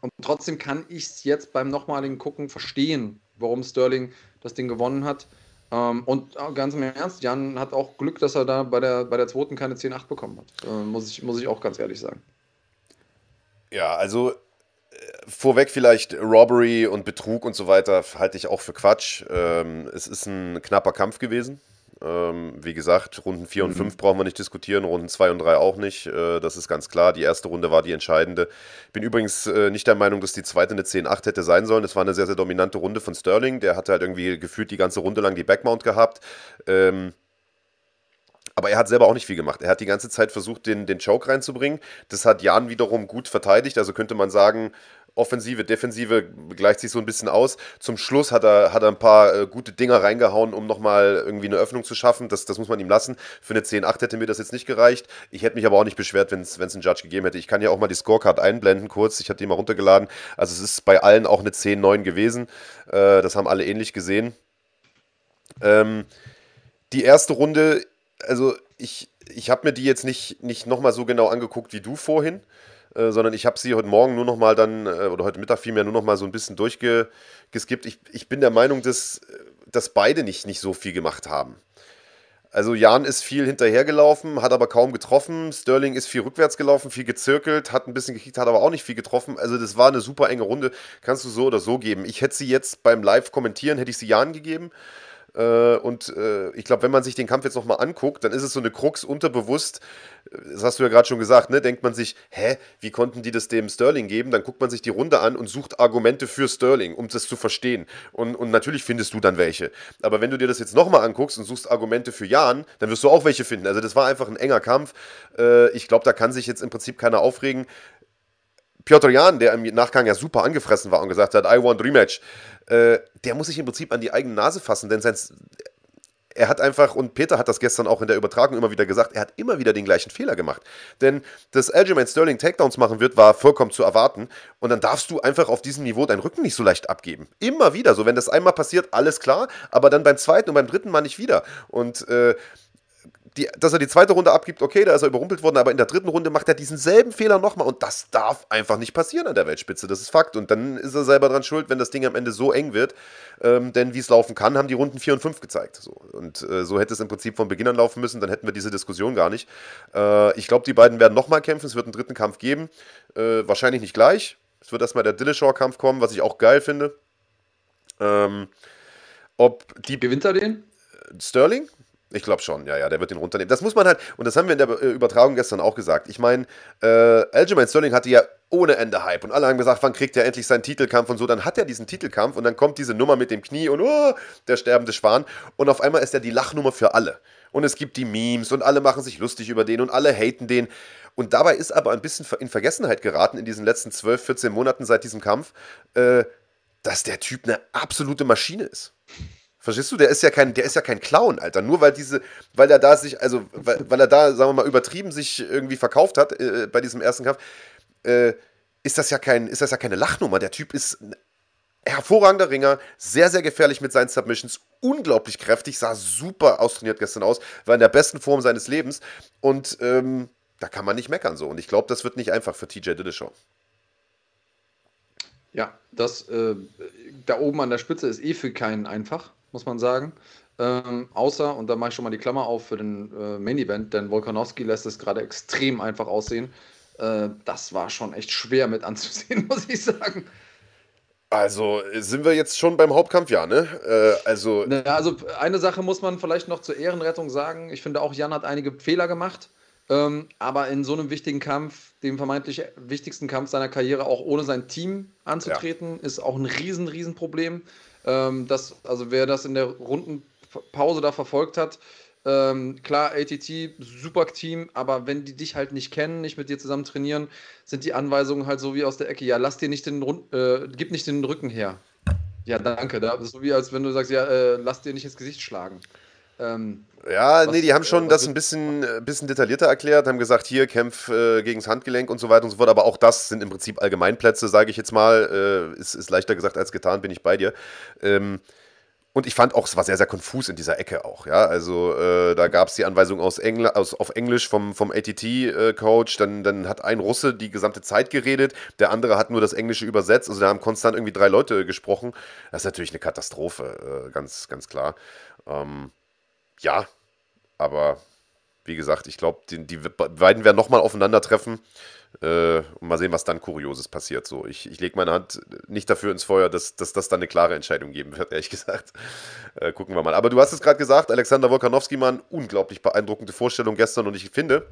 und trotzdem kann ich es jetzt beim nochmaligen Gucken verstehen, warum Sterling das Ding gewonnen hat. Ähm, und äh, ganz im Ernst, Jan hat auch Glück, dass er da bei der, bei der zweiten keine 10-8 bekommen hat. Äh, muss, ich, muss ich auch ganz ehrlich sagen. Ja, also äh, vorweg vielleicht Robbery und Betrug und so weiter halte ich auch für Quatsch. Ähm, es ist ein knapper Kampf gewesen. Ähm, wie gesagt, Runden 4 und 5 mhm. brauchen wir nicht diskutieren, Runden 2 und 3 auch nicht. Äh, das ist ganz klar. Die erste Runde war die entscheidende. Bin übrigens äh, nicht der Meinung, dass die zweite eine 10-8 hätte sein sollen. Es war eine sehr, sehr dominante Runde von Sterling. Der hatte halt irgendwie gefühlt die ganze Runde lang die Backmount gehabt. Ähm, aber er hat selber auch nicht viel gemacht. Er hat die ganze Zeit versucht, den, den Choke reinzubringen. Das hat Jan wiederum gut verteidigt. Also könnte man sagen, Offensive, Defensive gleicht sich so ein bisschen aus. Zum Schluss hat er, hat er ein paar äh, gute Dinger reingehauen, um nochmal irgendwie eine Öffnung zu schaffen. Das, das muss man ihm lassen. Für eine 10-8 hätte mir das jetzt nicht gereicht. Ich hätte mich aber auch nicht beschwert, wenn es einen Judge gegeben hätte. Ich kann ja auch mal die Scorecard einblenden kurz. Ich habe die mal runtergeladen. Also es ist bei allen auch eine 10-9 gewesen. Äh, das haben alle ähnlich gesehen. Ähm, die erste Runde, also ich, ich habe mir die jetzt nicht, nicht nochmal so genau angeguckt wie du vorhin. Äh, sondern ich habe sie heute Morgen nur noch mal dann, äh, oder heute Mittag vielmehr nur noch mal so ein bisschen durchgeskippt. Ich, ich bin der Meinung, dass, dass beide nicht, nicht so viel gemacht haben. Also Jan ist viel hinterhergelaufen, hat aber kaum getroffen. Sterling ist viel rückwärts gelaufen, viel gezirkelt, hat ein bisschen gekickt, hat aber auch nicht viel getroffen. Also das war eine super enge Runde. Kannst du so oder so geben. Ich hätte sie jetzt beim Live-Kommentieren, hätte ich sie Jan gegeben. Äh, und äh, ich glaube, wenn man sich den Kampf jetzt nochmal anguckt, dann ist es so eine Krux unterbewusst. Das hast du ja gerade schon gesagt, ne? Denkt man sich, hä, wie konnten die das dem Sterling geben? Dann guckt man sich die Runde an und sucht Argumente für Sterling, um das zu verstehen. Und, und natürlich findest du dann welche. Aber wenn du dir das jetzt nochmal anguckst und suchst Argumente für Jan, dann wirst du auch welche finden. Also das war einfach ein enger Kampf. Äh, ich glaube, da kann sich jetzt im Prinzip keiner aufregen. Piotr Jan, der im Nachgang ja super angefressen war und gesagt hat, I want Rematch, äh, der muss sich im Prinzip an die eigene Nase fassen, denn sein, er hat einfach, und Peter hat das gestern auch in der Übertragung immer wieder gesagt, er hat immer wieder den gleichen Fehler gemacht. Denn dass Aljamain Sterling Takedowns machen wird, war vollkommen zu erwarten. Und dann darfst du einfach auf diesem Niveau deinen Rücken nicht so leicht abgeben. Immer wieder. So, wenn das einmal passiert, alles klar, aber dann beim zweiten und beim dritten Mal nicht wieder. Und äh, die, dass er die zweite Runde abgibt, okay, da ist er überrumpelt worden, aber in der dritten Runde macht er diesen selben Fehler nochmal und das darf einfach nicht passieren an der Weltspitze, das ist Fakt. Und dann ist er selber dran schuld, wenn das Ding am Ende so eng wird, ähm, denn wie es laufen kann, haben die Runden 4 und 5 gezeigt. So. Und äh, so hätte es im Prinzip von Beginn an laufen müssen, dann hätten wir diese Diskussion gar nicht. Äh, ich glaube, die beiden werden nochmal kämpfen, es wird einen dritten Kampf geben, äh, wahrscheinlich nicht gleich. Es wird erstmal der Dillashaw-Kampf kommen, was ich auch geil finde. Ähm, ob die. Gewinnt er den? Sterling? Ich glaube schon, ja, ja, der wird den runternehmen. Das muss man halt, und das haben wir in der äh, Übertragung gestern auch gesagt. Ich meine, äh, Aljamain Sterling hatte ja ohne Ende Hype und alle haben gesagt, wann kriegt er endlich seinen Titelkampf und so. Dann hat er diesen Titelkampf und dann kommt diese Nummer mit dem Knie und oh, der sterbende Schwan und auf einmal ist er die Lachnummer für alle. Und es gibt die Memes und alle machen sich lustig über den und alle haten den. Und dabei ist aber ein bisschen in Vergessenheit geraten in diesen letzten 12, 14 Monaten seit diesem Kampf, äh, dass der Typ eine absolute Maschine ist. Verstehst du? Der ist ja kein, der ist ja kein Clown, Alter. Nur weil diese, weil er da sich, also weil, weil er da, sagen wir mal, übertrieben sich irgendwie verkauft hat äh, bei diesem ersten Kampf, äh, ist das ja kein, ist das ja keine Lachnummer. Der Typ ist hervorragender Ringer, sehr, sehr gefährlich mit seinen Submissions, unglaublich kräftig, sah super austrainiert gestern aus, war in der besten Form seines Lebens und ähm, da kann man nicht meckern so. Und ich glaube, das wird nicht einfach für TJ Dillashaw. Ja, das äh, da oben an der Spitze ist eh für keinen einfach, muss man sagen. Ähm, außer, und da mache ich schon mal die Klammer auf für den äh, Main Event, denn Volkanowski lässt es gerade extrem einfach aussehen. Äh, das war schon echt schwer mit anzusehen, muss ich sagen. Also sind wir jetzt schon beim Hauptkampf, ja, ne? Äh, also, naja, also eine Sache muss man vielleicht noch zur Ehrenrettung sagen. Ich finde auch, Jan hat einige Fehler gemacht. Ähm, aber in so einem wichtigen Kampf, dem vermeintlich wichtigsten Kampf seiner Karriere, auch ohne sein Team anzutreten, ja. ist auch ein riesen, riesen Problem. Ähm, das, also wer das in der Rundenpause da verfolgt hat, ähm, klar, ATT, super Team, aber wenn die dich halt nicht kennen, nicht mit dir zusammen trainieren, sind die Anweisungen halt so wie aus der Ecke, ja, lass dir nicht den Rund, äh, gib nicht den Rücken her. Ja, danke. Das so wie als wenn du sagst, ja, äh, lass dir nicht ins Gesicht schlagen. Ähm, ja, was, nee, die haben schon äh, das ein bisschen, äh, bisschen detaillierter erklärt, haben gesagt, hier kämpf äh, gegen das Handgelenk und so weiter und so fort, aber auch das sind im Prinzip Allgemeinplätze, sage ich jetzt mal. Äh, ist, ist leichter gesagt als getan, bin ich bei dir. Ähm, und ich fand auch, es war sehr, sehr konfus in dieser Ecke auch. Ja, also äh, da gab es die Anweisung aus Engl aus, auf Englisch vom, vom ATT-Coach. Äh, dann, dann hat ein Russe die gesamte Zeit geredet, der andere hat nur das Englische übersetzt. Also da haben konstant irgendwie drei Leute gesprochen. Das ist natürlich eine Katastrophe, äh, ganz, ganz klar. Ähm, ja, aber wie gesagt, ich glaube, die, die, beiden werden nochmal aufeinandertreffen. Äh, und mal sehen, was dann Kurioses passiert. So, ich, ich lege meine Hand nicht dafür ins Feuer, dass, dass das dann eine klare Entscheidung geben wird, ehrlich gesagt. Äh, gucken wir mal. Aber du hast es gerade gesagt, Alexander Wolkanowski, Mann, unglaublich beeindruckende Vorstellung gestern. Und ich finde,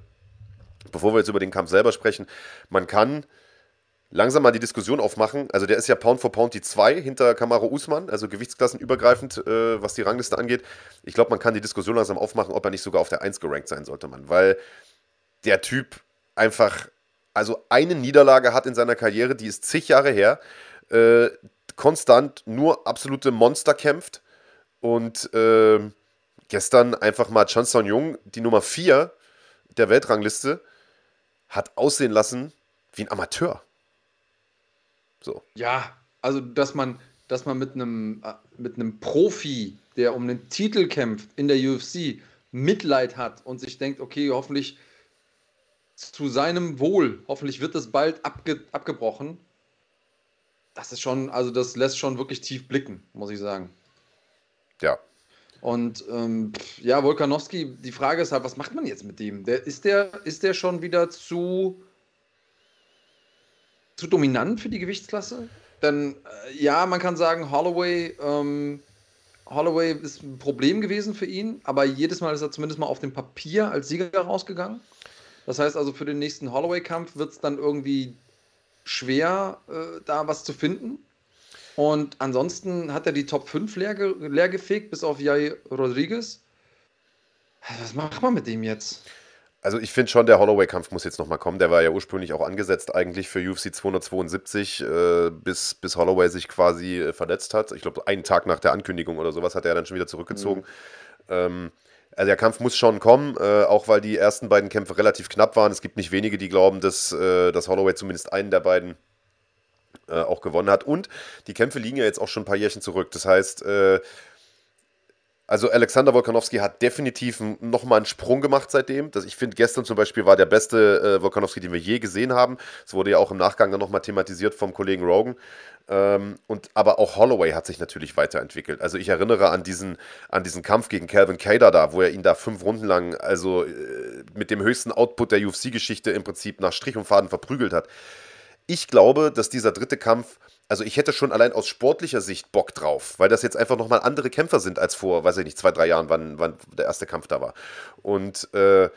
bevor wir jetzt über den Kampf selber sprechen, man kann langsam mal die Diskussion aufmachen. Also der ist ja Pound for Pound die 2 hinter Kamaro Usman, also gewichtsklassenübergreifend, äh, was die Rangliste angeht. Ich glaube, man kann die Diskussion langsam aufmachen, ob er nicht sogar auf der 1 gerankt sein sollte, man. Weil der Typ einfach, also eine Niederlage hat in seiner Karriere, die ist zig Jahre her, äh, konstant nur absolute Monster kämpft und äh, gestern einfach mal Chan Song Jung, die Nummer 4 der Weltrangliste, hat aussehen lassen wie ein Amateur. So. Ja, also dass man, dass man mit einem, äh, mit einem Profi, der um einen Titel kämpft in der UFC, Mitleid hat und sich denkt, okay, hoffentlich zu seinem Wohl, hoffentlich wird das bald abge abgebrochen. Das ist schon, also das lässt schon wirklich tief blicken, muss ich sagen. Ja. Und ähm, ja, Wolkanowski, die Frage ist halt, was macht man jetzt mit dem? Der, ist, der, ist der schon wieder zu zu dominant für die Gewichtsklasse? Denn äh, ja, man kann sagen, Holloway, ähm, Holloway ist ein Problem gewesen für ihn, aber jedes Mal ist er zumindest mal auf dem Papier als Sieger rausgegangen. Das heißt also, für den nächsten Holloway-Kampf wird es dann irgendwie schwer, äh, da was zu finden. Und ansonsten hat er die Top 5 leer, leer gefegt, bis auf Jai Rodriguez. Was macht man mit dem jetzt? Also ich finde schon, der Holloway-Kampf muss jetzt nochmal kommen. Der war ja ursprünglich auch angesetzt eigentlich für UFC 272, äh, bis, bis Holloway sich quasi äh, verletzt hat. Ich glaube, einen Tag nach der Ankündigung oder sowas hat er dann schon wieder zurückgezogen. Mhm. Ähm, also der Kampf muss schon kommen, äh, auch weil die ersten beiden Kämpfe relativ knapp waren. Es gibt nicht wenige, die glauben, dass, äh, dass Holloway zumindest einen der beiden äh, auch gewonnen hat. Und die Kämpfe liegen ja jetzt auch schon ein paar Jährchen zurück. Das heißt, äh, also Alexander Wolkanowski hat definitiv nochmal einen Sprung gemacht seitdem. Das, ich finde, gestern zum Beispiel war der beste äh, Wolkanowski, den wir je gesehen haben. Es wurde ja auch im Nachgang dann nochmal thematisiert vom Kollegen Rogan. Ähm, und, aber auch Holloway hat sich natürlich weiterentwickelt. Also ich erinnere an diesen, an diesen Kampf gegen Calvin Cater da, wo er ihn da fünf Runden lang, also äh, mit dem höchsten Output der UFC-Geschichte im Prinzip nach Strich und Faden verprügelt hat. Ich glaube, dass dieser dritte Kampf also ich hätte schon allein aus sportlicher Sicht Bock drauf, weil das jetzt einfach nochmal andere Kämpfer sind als vor, weiß ich nicht, zwei, drei Jahren, wann, wann der erste Kampf da war. Und, äh,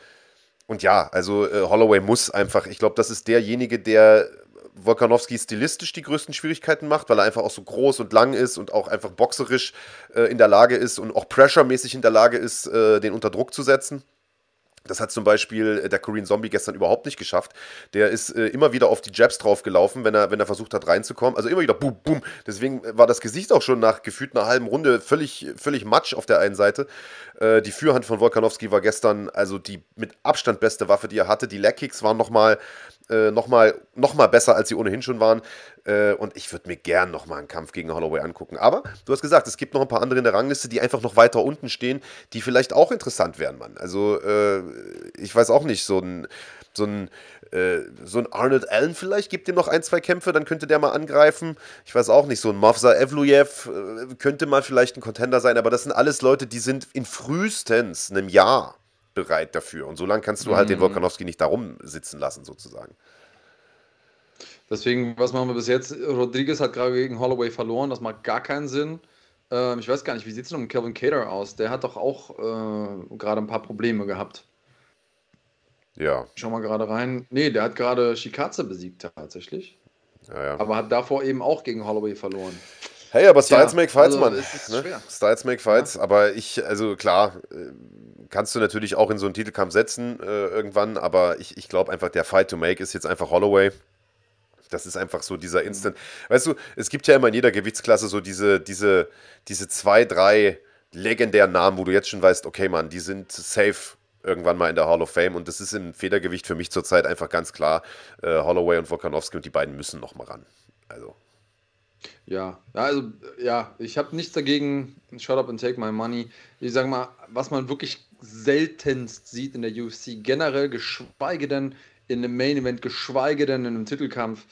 und ja, also äh, Holloway muss einfach, ich glaube, das ist derjenige, der Volkanowski stilistisch die größten Schwierigkeiten macht, weil er einfach auch so groß und lang ist und auch einfach boxerisch äh, in der Lage ist und auch pressuremäßig in der Lage ist, äh, den unter Druck zu setzen. Das hat zum Beispiel äh, der Korean Zombie gestern überhaupt nicht geschafft. Der ist äh, immer wieder auf die Jabs draufgelaufen, wenn er, wenn er versucht hat reinzukommen. Also immer wieder boom, boom. Deswegen war das Gesicht auch schon nach gefühlt einer halben Runde völlig, völlig matsch auf der einen Seite. Äh, die Fürhand von Volkanowski war gestern also die mit Abstand beste Waffe, die er hatte. Die Leg Kicks waren nochmal äh, nochmal noch mal besser, als sie ohnehin schon waren. Äh, und ich würde mir gern nochmal einen Kampf gegen Holloway angucken. Aber du hast gesagt, es gibt noch ein paar andere in der Rangliste, die einfach noch weiter unten stehen, die vielleicht auch interessant wären, Mann. Also, äh, ich weiß auch nicht, so ein so ein, äh, so ein Arnold Allen vielleicht gibt ihm noch ein, zwei Kämpfe, dann könnte der mal angreifen. Ich weiß auch nicht, so ein Mavsa Evluyev äh, könnte mal vielleicht ein Contender sein, aber das sind alles Leute, die sind in frühestens einem Jahr bereit dafür. Und so lange kannst du halt mhm. den Volkanowski nicht darum sitzen lassen, sozusagen. Deswegen, was machen wir bis jetzt? Rodriguez hat gerade gegen Holloway verloren, das macht gar keinen Sinn. Ähm, ich weiß gar nicht, wie sieht es denn um Kelvin Cater aus? Der hat doch auch äh, gerade ein paar Probleme gehabt. Ja. Schau mal gerade rein. Nee, der hat gerade Shikaze besiegt tatsächlich. Ja, ja. Aber hat davor eben auch gegen Holloway verloren. Hey, aber Styles make Fights, also, Mann. Ne? Styles make Fights, ja. aber ich, also klar, äh, kannst du natürlich auch in so einen Titelkampf setzen äh, irgendwann, aber ich, ich glaube einfach, der Fight to make ist jetzt einfach Holloway. Das ist einfach so dieser Instant. Mhm. Weißt du, es gibt ja immer in jeder Gewichtsklasse so diese, diese, diese zwei, drei legendären Namen, wo du jetzt schon weißt, okay, Mann, die sind safe irgendwann mal in der Hall of Fame. Und das ist im Federgewicht für mich zurzeit einfach ganz klar. Äh, Holloway und Volkanovski und die beiden müssen noch mal ran. Also. Ja, also ja, ich habe nichts dagegen. Shut up and take my money. Ich sage mal, was man wirklich seltenst sieht in der UFC, generell, geschweige denn in einem Main Event, geschweige denn in einem Titelkampf,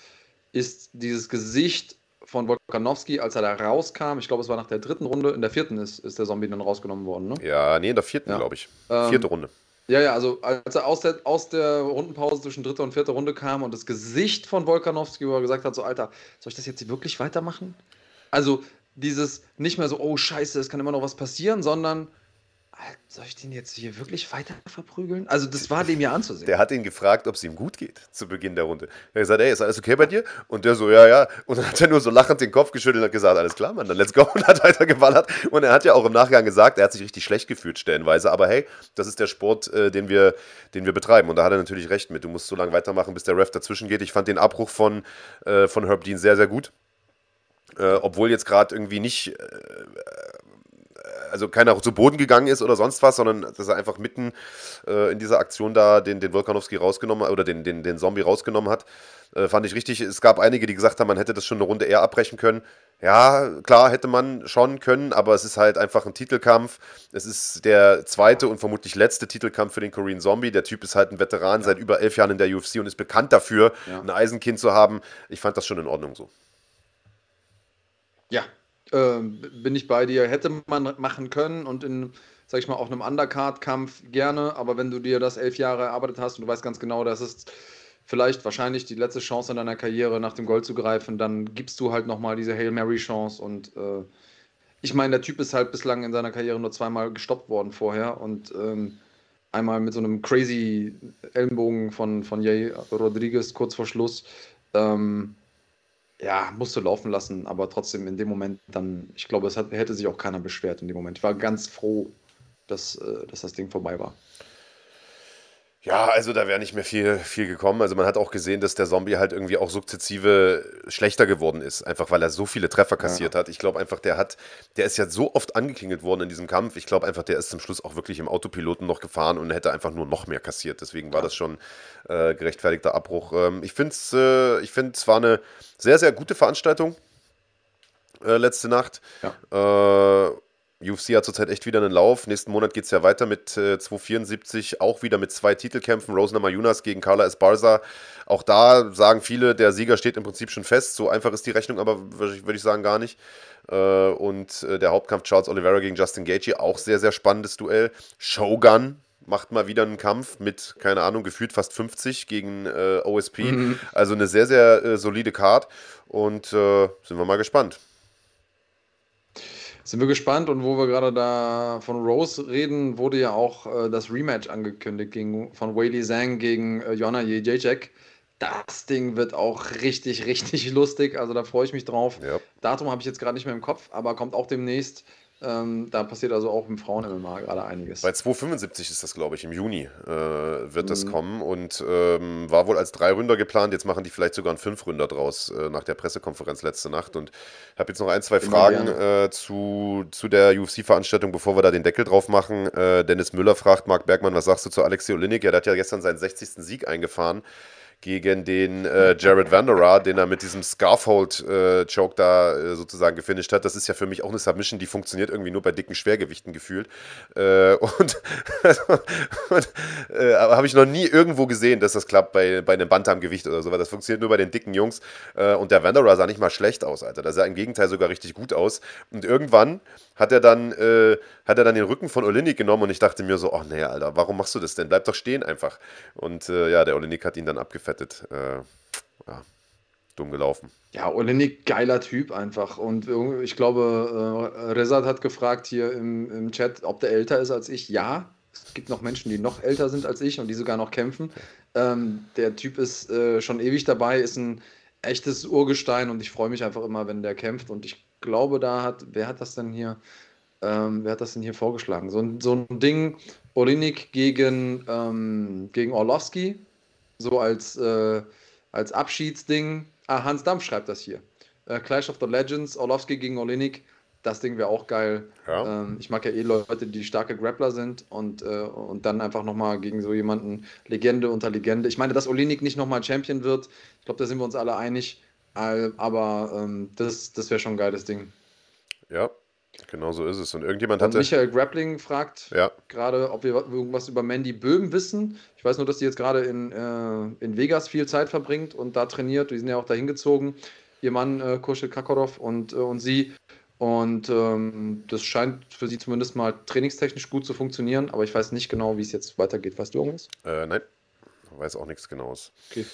ist dieses Gesicht von Volkanovski, als er da rauskam. Ich glaube, es war nach der dritten Runde. In der vierten ist, ist der Zombie dann rausgenommen worden, ne? Ja, nee, in der vierten, ja. glaube ich. Ähm, Vierte Runde. Ja, ja, also als er aus der, aus der Rundenpause zwischen dritter und vierter Runde kam und das Gesicht von Volkanovski, wo er gesagt hat, so Alter, soll ich das jetzt wirklich weitermachen? Also dieses nicht mehr so, oh scheiße, es kann immer noch was passieren, sondern soll ich den jetzt hier wirklich weiter verprügeln? Also, das war dem ja anzusehen. Der hat ihn gefragt, ob es ihm gut geht zu Beginn der Runde. Er hat gesagt, ey, ist alles okay bei dir? Und der so, ja, ja. Und dann hat er nur so lachend den Kopf geschüttelt und hat gesagt, alles klar, Mann, dann let's go. Und hat weiter geballert. Und er hat ja auch im Nachgang gesagt, er hat sich richtig schlecht gefühlt, stellenweise. Aber hey, das ist der Sport, äh, den, wir, den wir betreiben. Und da hat er natürlich recht mit. Du musst so lange weitermachen, bis der Ref dazwischen geht. Ich fand den Abbruch von, äh, von Herb Dean sehr, sehr gut. Äh, obwohl jetzt gerade irgendwie nicht äh, also keiner zu Boden gegangen ist oder sonst was, sondern dass er einfach mitten äh, in dieser Aktion da den, den Volkanowski rausgenommen oder den, den, den Zombie rausgenommen hat. Äh, fand ich richtig. Es gab einige, die gesagt haben, man hätte das schon eine Runde eher abbrechen können. Ja, klar, hätte man schon können, aber es ist halt einfach ein Titelkampf. Es ist der zweite und vermutlich letzte Titelkampf für den Korean Zombie. Der Typ ist halt ein Veteran ja. seit über elf Jahren in der UFC und ist bekannt dafür, ja. ein Eisenkind zu haben. Ich fand das schon in Ordnung so. Ja, ähm, bin ich bei dir. Hätte man machen können und in, sag ich mal, auch einem Undercard-Kampf gerne, aber wenn du dir das elf Jahre erarbeitet hast und du weißt ganz genau, das ist vielleicht wahrscheinlich die letzte Chance in deiner Karriere, nach dem Gold zu greifen, dann gibst du halt nochmal diese Hail Mary-Chance und äh, ich meine, der Typ ist halt bislang in seiner Karriere nur zweimal gestoppt worden vorher und ähm, einmal mit so einem crazy Ellenbogen von, von Jay Rodriguez kurz vor Schluss. Ähm, ja, musste laufen lassen, aber trotzdem in dem Moment dann, ich glaube, es hat, hätte sich auch keiner beschwert in dem Moment. Ich war ganz froh, dass, äh, dass das Ding vorbei war. Ja, also da wäre nicht mehr viel, viel gekommen. Also man hat auch gesehen, dass der Zombie halt irgendwie auch sukzessive schlechter geworden ist, einfach weil er so viele Treffer kassiert ja. hat. Ich glaube einfach, der hat, der ist ja so oft angeklingelt worden in diesem Kampf. Ich glaube einfach, der ist zum Schluss auch wirklich im Autopiloten noch gefahren und hätte einfach nur noch mehr kassiert. Deswegen war das schon äh, gerechtfertigter Abbruch. Ähm, ich finde es, äh, ich finde es war eine sehr, sehr gute Veranstaltung äh, letzte Nacht. Ja. Äh, UFC hat zurzeit echt wieder einen Lauf. Nächsten Monat geht es ja weiter mit äh, 274, auch wieder mit zwei Titelkämpfen. Rosna Mayunas gegen Carla Esparza. Auch da sagen viele, der Sieger steht im Prinzip schon fest. So einfach ist die Rechnung, aber würde ich sagen gar nicht. Äh, und äh, der Hauptkampf Charles Oliveira gegen Justin Gaethje, auch sehr, sehr spannendes Duell. Shogun macht mal wieder einen Kampf mit, keine Ahnung, gefühlt fast 50 gegen äh, OSP. Mhm. Also eine sehr, sehr äh, solide Card. Und äh, sind wir mal gespannt. Sind wir gespannt und wo wir gerade da von Rose reden, wurde ja auch äh, das Rematch angekündigt gegen, von Weili Zhang gegen äh, Jonna Jacek. Das Ding wird auch richtig, richtig lustig. Also da freue ich mich drauf. Ja. Datum habe ich jetzt gerade nicht mehr im Kopf, aber kommt auch demnächst. Ähm, da passiert also auch im Frauen-MMA gerade einiges. Bei 275 ist das, glaube ich, im Juni äh, wird mhm. das kommen und ähm, war wohl als drei Ründer geplant. Jetzt machen die vielleicht sogar einen Fünf-Ründer draus äh, nach der Pressekonferenz letzte Nacht. Und habe jetzt noch ein, zwei Immer Fragen äh, zu, zu der UFC-Veranstaltung, bevor wir da den Deckel drauf machen. Äh, Dennis Müller fragt Marc Bergmann, was sagst du zu Alexei Olinik? Ja, der hat ja gestern seinen 60. Sieg eingefahren gegen den äh, Jared Vanderar, den er mit diesem Scarfold-Choke äh, da äh, sozusagen gefinisht hat. Das ist ja für mich auch eine Submission, die funktioniert irgendwie nur bei dicken Schwergewichten gefühlt. Äh, und, äh, habe ich noch nie irgendwo gesehen, dass das klappt bei, bei einem Bantamgewicht oder so, weil das funktioniert nur bei den dicken Jungs. Äh, und der Vanderar sah nicht mal schlecht aus, Alter. Der sah im Gegenteil sogar richtig gut aus. Und irgendwann hat er dann, hat er dann den Rücken von Olinik genommen und ich dachte mir so, oh nee, Alter, warum machst du das denn? Bleib doch stehen einfach. Und ja, der Olinik hat ihn dann abgefällt fettet. Äh, ja, dumm gelaufen. Ja, Olenik, geiler Typ einfach. Und ich glaube, äh, Rezat hat gefragt hier im, im Chat, ob der älter ist als ich. Ja, es gibt noch Menschen, die noch älter sind als ich und die sogar noch kämpfen. Ähm, der Typ ist äh, schon ewig dabei, ist ein echtes Urgestein und ich freue mich einfach immer, wenn der kämpft. Und ich glaube, da hat, wer hat das denn hier, ähm, wer hat das denn hier vorgeschlagen? So, so ein Ding, Olinik gegen, ähm, gegen Orlowski, so als, äh, als Abschiedsding. Ah, Hans Dampf schreibt das hier. Äh, Clash of the Legends, Orlovsky gegen Olinik. Das Ding wäre auch geil. Ja. Ähm, ich mag ja eh Leute, die starke Grappler sind und, äh, und dann einfach nochmal gegen so jemanden Legende unter Legende. Ich meine, dass Olinik nicht nochmal Champion wird, ich glaube, da sind wir uns alle einig. Aber ähm, das, das wäre schon ein geiles Ding. Ja, Genau so ist es. Und irgendjemand. Und Michael Grappling fragt ja. gerade, ob wir irgendwas über Mandy Böhm wissen. Ich weiß nur, dass die jetzt gerade in, äh, in Vegas viel Zeit verbringt und da trainiert. Die sind ja auch dahin gezogen. Ihr Mann äh, Kurschel Kakorov und, äh, und sie. Und ähm, das scheint für sie zumindest mal trainingstechnisch gut zu funktionieren. Aber ich weiß nicht genau, wie es jetzt weitergeht. Weißt du irgendwas? Äh, nein weiß auch nichts Genaues. Okay.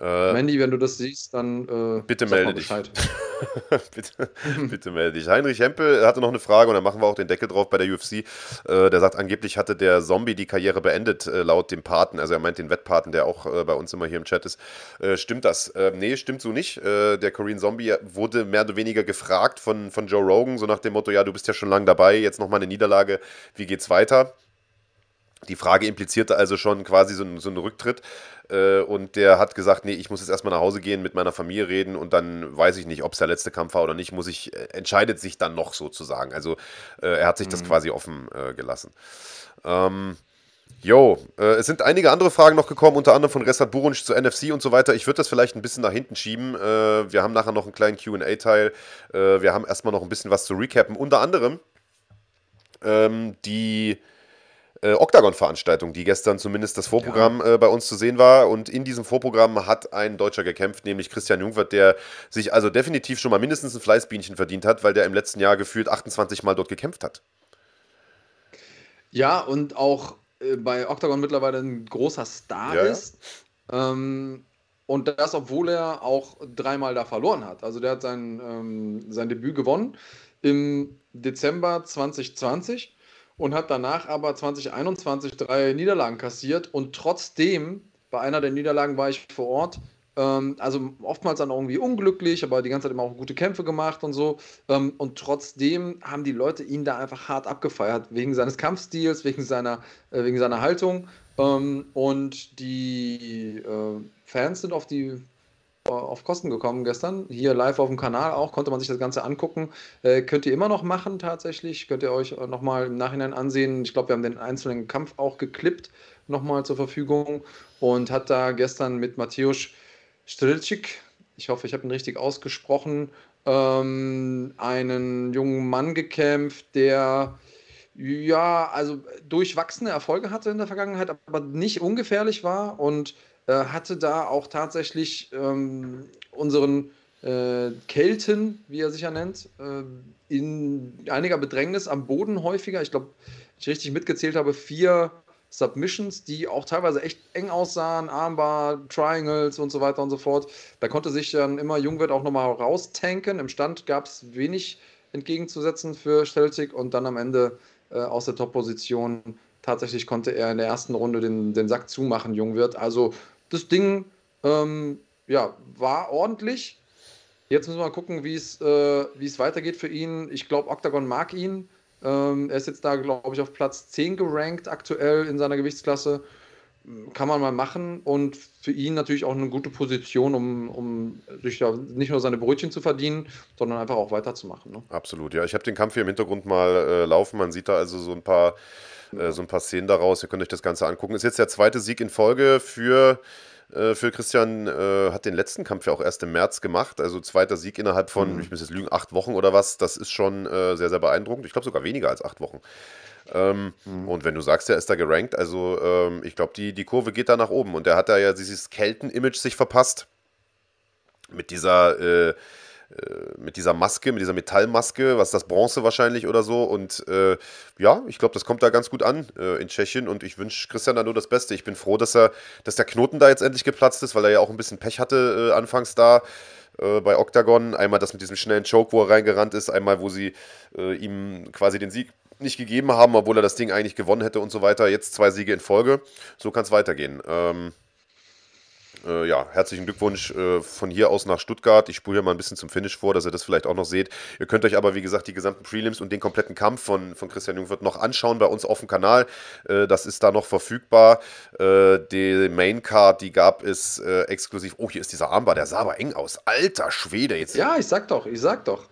Äh, Mandy, wenn du das siehst, dann äh, bitte melde dich. bitte, bitte melde dich. Heinrich Hempel hatte noch eine Frage und dann machen wir auch den Deckel drauf bei der UFC. Äh, der sagt, angeblich hatte der Zombie die Karriere beendet, äh, laut dem Paten. Also er meint den Wettpaten, der auch äh, bei uns immer hier im Chat ist. Äh, stimmt das? nee, stimmt so nicht. der Korean Zombie wurde mehr oder weniger gefragt von, von Joe Rogan, so nach dem Motto, ja, du bist ja schon lange dabei, jetzt nochmal eine Niederlage, wie geht's weiter? Die Frage implizierte also schon quasi so, so einen Rücktritt. Äh, und der hat gesagt, nee, ich muss jetzt erstmal nach Hause gehen, mit meiner Familie reden und dann weiß ich nicht, ob es der letzte Kampf war oder nicht, muss ich, äh, entscheidet sich dann noch sozusagen. Also äh, er hat sich mhm. das quasi offen äh, gelassen. Ähm, Jo, äh, es sind einige andere Fragen noch gekommen, unter anderem von Resat Burunsch zu NFC und so weiter. Ich würde das vielleicht ein bisschen nach hinten schieben. Äh, wir haben nachher noch einen kleinen QA-Teil. Äh, wir haben erstmal noch ein bisschen was zu recappen. Unter anderem ähm, die äh, Octagon-Veranstaltung, die gestern zumindest das Vorprogramm ja. äh, bei uns zu sehen war. Und in diesem Vorprogramm hat ein Deutscher gekämpft, nämlich Christian Jungwirth, der sich also definitiv schon mal mindestens ein Fleißbienchen verdient hat, weil der im letzten Jahr gefühlt 28 Mal dort gekämpft hat. Ja, und auch äh, bei Octagon mittlerweile ein großer Star ja, ist. Ähm, und das, obwohl er auch dreimal da verloren hat. Also der hat sein, ähm, sein Debüt gewonnen im Dezember 2020 und hat danach aber 2021 drei Niederlagen kassiert und trotzdem, bei einer der Niederlagen war ich vor Ort, ähm, also oftmals dann irgendwie unglücklich, aber die ganze Zeit immer auch gute Kämpfe gemacht und so. Ähm, und trotzdem haben die Leute ihn da einfach hart abgefeiert, wegen seines Kampfstils, wegen seiner, äh, wegen seiner Haltung. Ähm, und die äh, Fans sind auf die auf Kosten gekommen gestern. Hier live auf dem Kanal auch, konnte man sich das Ganze angucken. Äh, könnt ihr immer noch machen tatsächlich. Könnt ihr euch nochmal im Nachhinein ansehen. Ich glaube, wir haben den einzelnen Kampf auch geklippt nochmal zur Verfügung und hat da gestern mit Mateusz Strilcik, ich hoffe, ich habe ihn richtig ausgesprochen, ähm, einen jungen Mann gekämpft, der ja, also durchwachsene Erfolge hatte in der Vergangenheit, aber nicht ungefährlich war und äh, hatte da auch tatsächlich ähm, unseren äh, Kelten, wie er sich ja nennt, äh, in einiger Bedrängnis am Boden häufiger. Ich glaube, ich richtig mitgezählt habe, vier Submissions, die auch teilweise echt eng aussahen, Armbar, Triangles und so weiter und so fort. Da konnte sich dann immer Jungwirth auch nochmal raustanken. Im Stand gab es wenig entgegenzusetzen für Stelzig und dann am Ende äh, aus der Top-Position tatsächlich konnte er in der ersten Runde den, den Sack zumachen, Jungwirth. Also das Ding ähm, ja, war ordentlich. Jetzt müssen wir mal gucken, wie es äh, weitergeht für ihn. Ich glaube, Octagon mag ihn. Ähm, er ist jetzt da, glaube ich, auf Platz 10 gerankt aktuell in seiner Gewichtsklasse. Kann man mal machen und für ihn natürlich auch eine gute Position, um, um sich ja nicht nur seine Brötchen zu verdienen, sondern einfach auch weiterzumachen. Ne? Absolut, ja. Ich habe den Kampf hier im Hintergrund mal äh, laufen. Man sieht da also so ein paar äh, so ein paar Szenen daraus. Ihr könnt euch das Ganze angucken. Ist jetzt der zweite Sieg in Folge für äh, für Christian. Äh, hat den letzten Kampf ja auch erst im März gemacht. Also zweiter Sieg innerhalb von, mhm. ich muss jetzt lügen, acht Wochen oder was. Das ist schon äh, sehr, sehr beeindruckend. Ich glaube sogar weniger als acht Wochen. Ähm, mhm. Und wenn du sagst, er ist da gerankt, also ähm, ich glaube, die, die Kurve geht da nach oben. Und er hat da ja dieses Kelten-Image sich verpasst. Mit dieser äh, mit dieser Maske, mit dieser Metallmaske, was das Bronze wahrscheinlich oder so. Und äh, ja, ich glaube, das kommt da ganz gut an äh, in Tschechien und ich wünsche Christian da nur das Beste. Ich bin froh, dass er, dass der Knoten da jetzt endlich geplatzt ist, weil er ja auch ein bisschen Pech hatte äh, anfangs da äh, bei Octagon. Einmal das mit diesem schnellen Choke, wo er reingerannt ist, einmal, wo sie äh, ihm quasi den Sieg nicht gegeben haben, obwohl er das Ding eigentlich gewonnen hätte und so weiter. Jetzt zwei Siege in Folge. So kann es weitergehen. Ähm, äh, ja, herzlichen Glückwunsch äh, von hier aus nach Stuttgart. Ich spule hier mal ein bisschen zum Finish vor, dass ihr das vielleicht auch noch seht. Ihr könnt euch aber, wie gesagt, die gesamten Prelims und den kompletten Kampf von, von Christian Jungwirth noch anschauen bei uns auf dem Kanal. Äh, das ist da noch verfügbar. Äh, die Main Card, die gab es äh, exklusiv. Oh, hier ist dieser Armbar, der sah aber eng aus. Alter Schwede jetzt. Ja, ich sag doch, ich sag doch.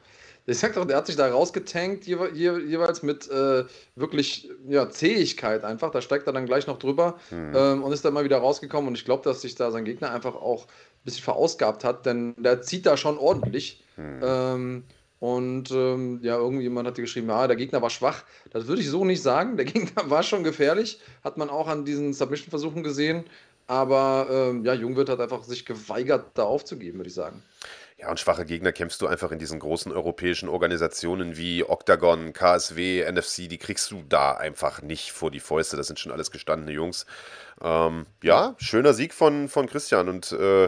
Ich sag doch, der hat sich da rausgetankt, jewe jeweils mit äh, wirklich ja, Zähigkeit einfach. Da steigt er dann gleich noch drüber hm. ähm, und ist dann mal wieder rausgekommen. Und ich glaube, dass sich da sein Gegner einfach auch ein bisschen verausgabt hat, denn der zieht da schon ordentlich. Hm. Ähm, und ähm, ja, irgendjemand hat geschrieben, ja, der Gegner war schwach. Das würde ich so nicht sagen. Der Gegner war schon gefährlich. Hat man auch an diesen Submission-Versuchen gesehen. Aber ähm, ja, Jungwirth hat einfach sich geweigert, da aufzugeben, würde ich sagen. Ja, und schwache Gegner kämpfst du einfach in diesen großen europäischen Organisationen wie Octagon, KSW, NFC, die kriegst du da einfach nicht vor die Fäuste. Das sind schon alles gestandene Jungs. Ähm, ja, schöner Sieg von, von Christian. Und äh,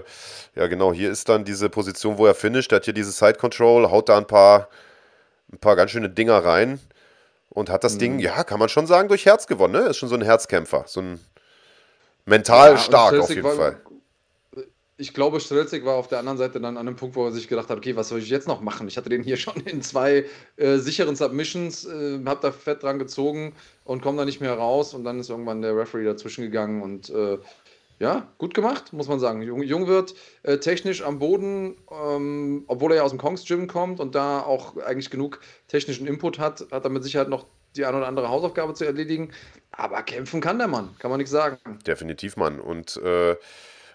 ja, genau, hier ist dann diese Position, wo er finisht. Er hat hier diese Side Control, haut da ein paar, ein paar ganz schöne Dinger rein und hat das mhm. Ding, ja, kann man schon sagen, durch Herz gewonnen. Ne? Ist schon so ein Herzkämpfer. So ein mental ja, stark auf jeden Fall ich glaube, Strelzig war auf der anderen Seite dann an einem Punkt, wo er sich gedacht hat, okay, was soll ich jetzt noch machen? Ich hatte den hier schon in zwei äh, sicheren Submissions, äh, hab da fett dran gezogen und komme da nicht mehr raus und dann ist irgendwann der Referee dazwischen gegangen und äh, ja, gut gemacht, muss man sagen. Jung, Jung wird äh, technisch am Boden, ähm, obwohl er ja aus dem Kongs Gym kommt und da auch eigentlich genug technischen Input hat, hat er mit Sicherheit noch die eine oder andere Hausaufgabe zu erledigen. Aber kämpfen kann der Mann, kann man nichts sagen. Definitiv, Mann. Und äh,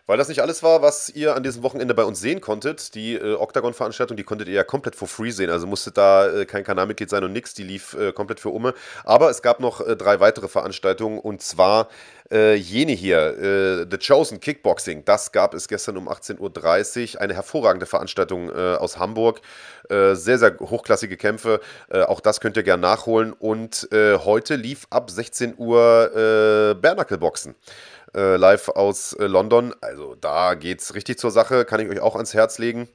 weil das nicht alles war, was ihr an diesem Wochenende bei uns sehen konntet. Die äh, Octagon-Veranstaltung, die konntet ihr ja komplett for free sehen. Also musstet da äh, kein Kanalmitglied sein und nix. Die lief äh, komplett für Umme. Aber es gab noch äh, drei weitere Veranstaltungen und zwar äh, jene hier, äh, The Chosen Kickboxing. Das gab es gestern um 18.30 Uhr. Eine hervorragende Veranstaltung aus Hamburg. sehr, sehr hochklassige Kämpfe. auch das könnt ihr gerne nachholen. Und heute lief ab 16 Uhr äh, Bernacle Boxen äh, live aus äh, London. Also da geht es richtig zur Sache, kann ich euch auch ans Herz legen.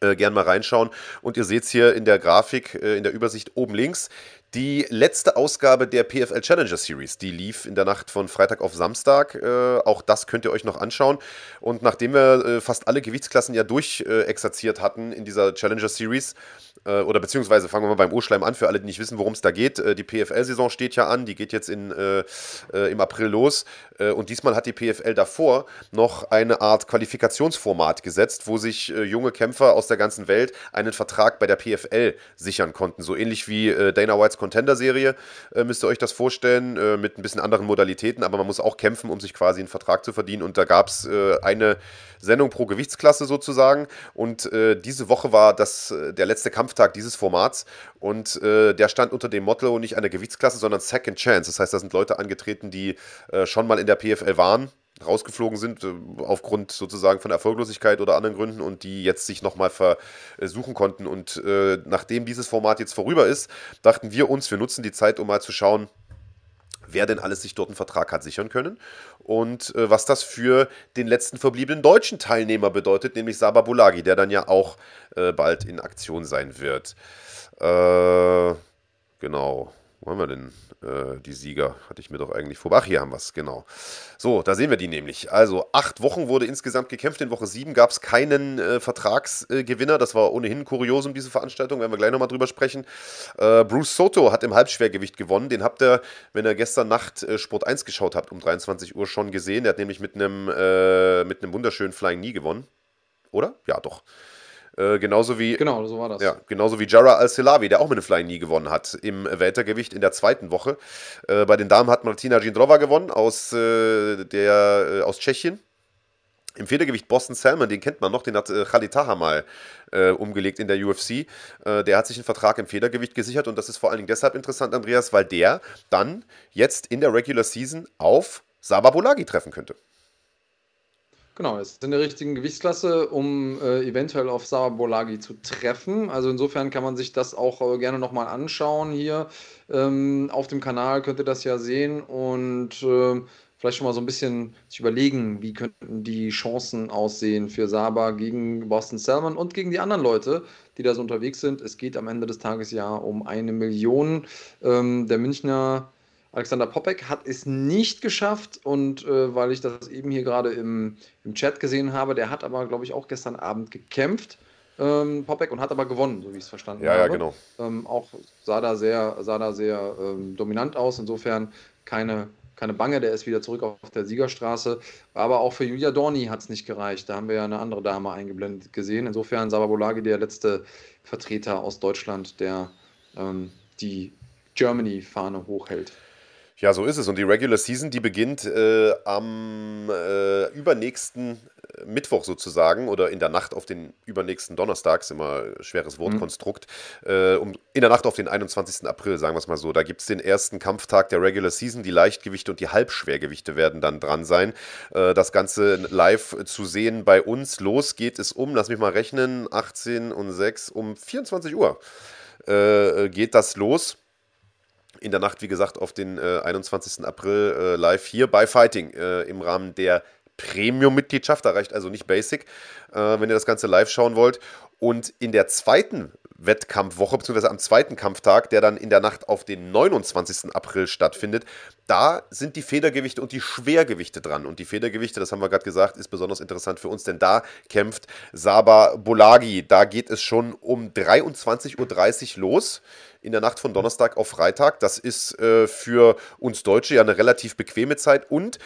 Äh, gern mal reinschauen. Und ihr seht es hier in der Grafik, äh, in der Übersicht oben links. Die letzte Ausgabe der PFL Challenger Series, die lief in der Nacht von Freitag auf Samstag. Äh, auch das könnt ihr euch noch anschauen. Und nachdem wir äh, fast alle Gewichtsklassen ja durchexerziert hatten in dieser Challenger Series, äh, oder beziehungsweise fangen wir mal beim Urschleim an, für alle, die nicht wissen, worum es da geht. Äh, die PFL-Saison steht ja an, die geht jetzt in, äh, äh, im April los. Äh, und diesmal hat die PFL davor noch eine Art Qualifikationsformat gesetzt, wo sich äh, junge Kämpfer aus der ganzen Welt einen Vertrag bei der PFL sichern konnten. So ähnlich wie Dana Whites Contender-Serie müsst ihr euch das vorstellen, mit ein bisschen anderen Modalitäten, aber man muss auch kämpfen, um sich quasi einen Vertrag zu verdienen. Und da gab es eine Sendung pro Gewichtsklasse sozusagen. Und diese Woche war das der letzte Kampf Kampftag dieses Formats und äh, der stand unter dem Motto nicht einer Gewichtsklasse, sondern Second Chance. Das heißt, da sind Leute angetreten, die äh, schon mal in der PFL waren, rausgeflogen sind, äh, aufgrund sozusagen von Erfolglosigkeit oder anderen Gründen und die jetzt sich nochmal versuchen konnten. Und äh, nachdem dieses Format jetzt vorüber ist, dachten wir uns, wir nutzen die Zeit, um mal zu schauen, wer denn alles sich dort einen Vertrag hat sichern können und äh, was das für den letzten verbliebenen deutschen Teilnehmer bedeutet, nämlich Saba Bulagi, der dann ja auch äh, bald in Aktion sein wird. Äh, genau. Wo haben wir denn äh, die Sieger? Hatte ich mir doch eigentlich vor. Ach, hier haben wir es, genau. So, da sehen wir die nämlich. Also, acht Wochen wurde insgesamt gekämpft. In Woche sieben gab es keinen äh, Vertragsgewinner. das war ohnehin kurios um diese Veranstaltung, werden wir gleich nochmal drüber sprechen. Äh, Bruce Soto hat im Halbschwergewicht gewonnen. Den habt ihr, wenn ihr gestern Nacht äh, Sport 1 geschaut habt, um 23 Uhr schon gesehen. Der hat nämlich mit einem äh, mit einem wunderschönen Flying Knee gewonnen. Oder? Ja, doch. Äh, genauso wie. Genau, so war das. Ja, genauso wie Jara Al-Silavi, der auch mit einem Flying Knee gewonnen hat im Weltergewicht in der zweiten Woche. Äh, bei den Damen hat Martina Jindrova gewonnen aus, äh, der, äh, aus Tschechien. Im Federgewicht Boston Salmon, den kennt man noch, den hat äh, Khalid Taha mal äh, umgelegt in der UFC. Äh, der hat sich einen Vertrag im Federgewicht gesichert und das ist vor allen Dingen deshalb interessant, Andreas, weil der dann jetzt in der Regular Season auf Sabah treffen könnte. Genau, es ist in der richtigen Gewichtsklasse, um äh, eventuell auf Sabah zu treffen. Also insofern kann man sich das auch äh, gerne nochmal anschauen hier. Ähm, auf dem Kanal könnt ihr das ja sehen und äh, vielleicht schon mal so ein bisschen sich überlegen, wie könnten die Chancen aussehen für Saba gegen Boston Salmon und gegen die anderen Leute, die da so unterwegs sind. Es geht am Ende des Tages ja um eine Million. Ähm, der Münchner Alexander Popek hat es nicht geschafft und äh, weil ich das eben hier gerade im, im Chat gesehen habe, der hat aber, glaube ich, auch gestern Abend gekämpft. Ähm, Popek und hat aber gewonnen, so wie ich es verstanden ja, habe. Ja, genau. Ähm, auch sah da sehr, sah da sehr ähm, dominant aus. Insofern keine keine Bange, der ist wieder zurück auf der Siegerstraße. Aber auch für Julia Dorni hat es nicht gereicht. Da haben wir ja eine andere Dame eingeblendet gesehen. Insofern Sababolagi der letzte Vertreter aus Deutschland, der ähm, die Germany-Fahne hochhält. Ja, so ist es. Und die Regular Season, die beginnt äh, am äh, übernächsten äh, Mittwoch sozusagen oder in der Nacht auf den übernächsten Donnerstag, ist immer ein schweres Wortkonstrukt, mhm. äh, um, in der Nacht auf den 21. April, sagen wir es mal so. Da gibt es den ersten Kampftag der Regular Season. Die Leichtgewichte und die Halbschwergewichte werden dann dran sein. Äh, das Ganze live zu sehen bei uns. Los geht es um, lass mich mal rechnen, 18 und 6, um 24 Uhr äh, geht das los in der Nacht, wie gesagt, auf den äh, 21. April äh, live hier bei Fighting äh, im Rahmen der Premium-Mitgliedschaft. Da reicht also nicht Basic, äh, wenn ihr das Ganze live schauen wollt. Und in der zweiten Wettkampfwoche, beziehungsweise am zweiten Kampftag, der dann in der Nacht auf den 29. April stattfindet, da sind die Federgewichte und die Schwergewichte dran. Und die Federgewichte, das haben wir gerade gesagt, ist besonders interessant für uns, denn da kämpft Saba Bolagi. Da geht es schon um 23.30 Uhr los in der Nacht von Donnerstag auf Freitag. Das ist äh, für uns Deutsche ja eine relativ bequeme Zeit. Und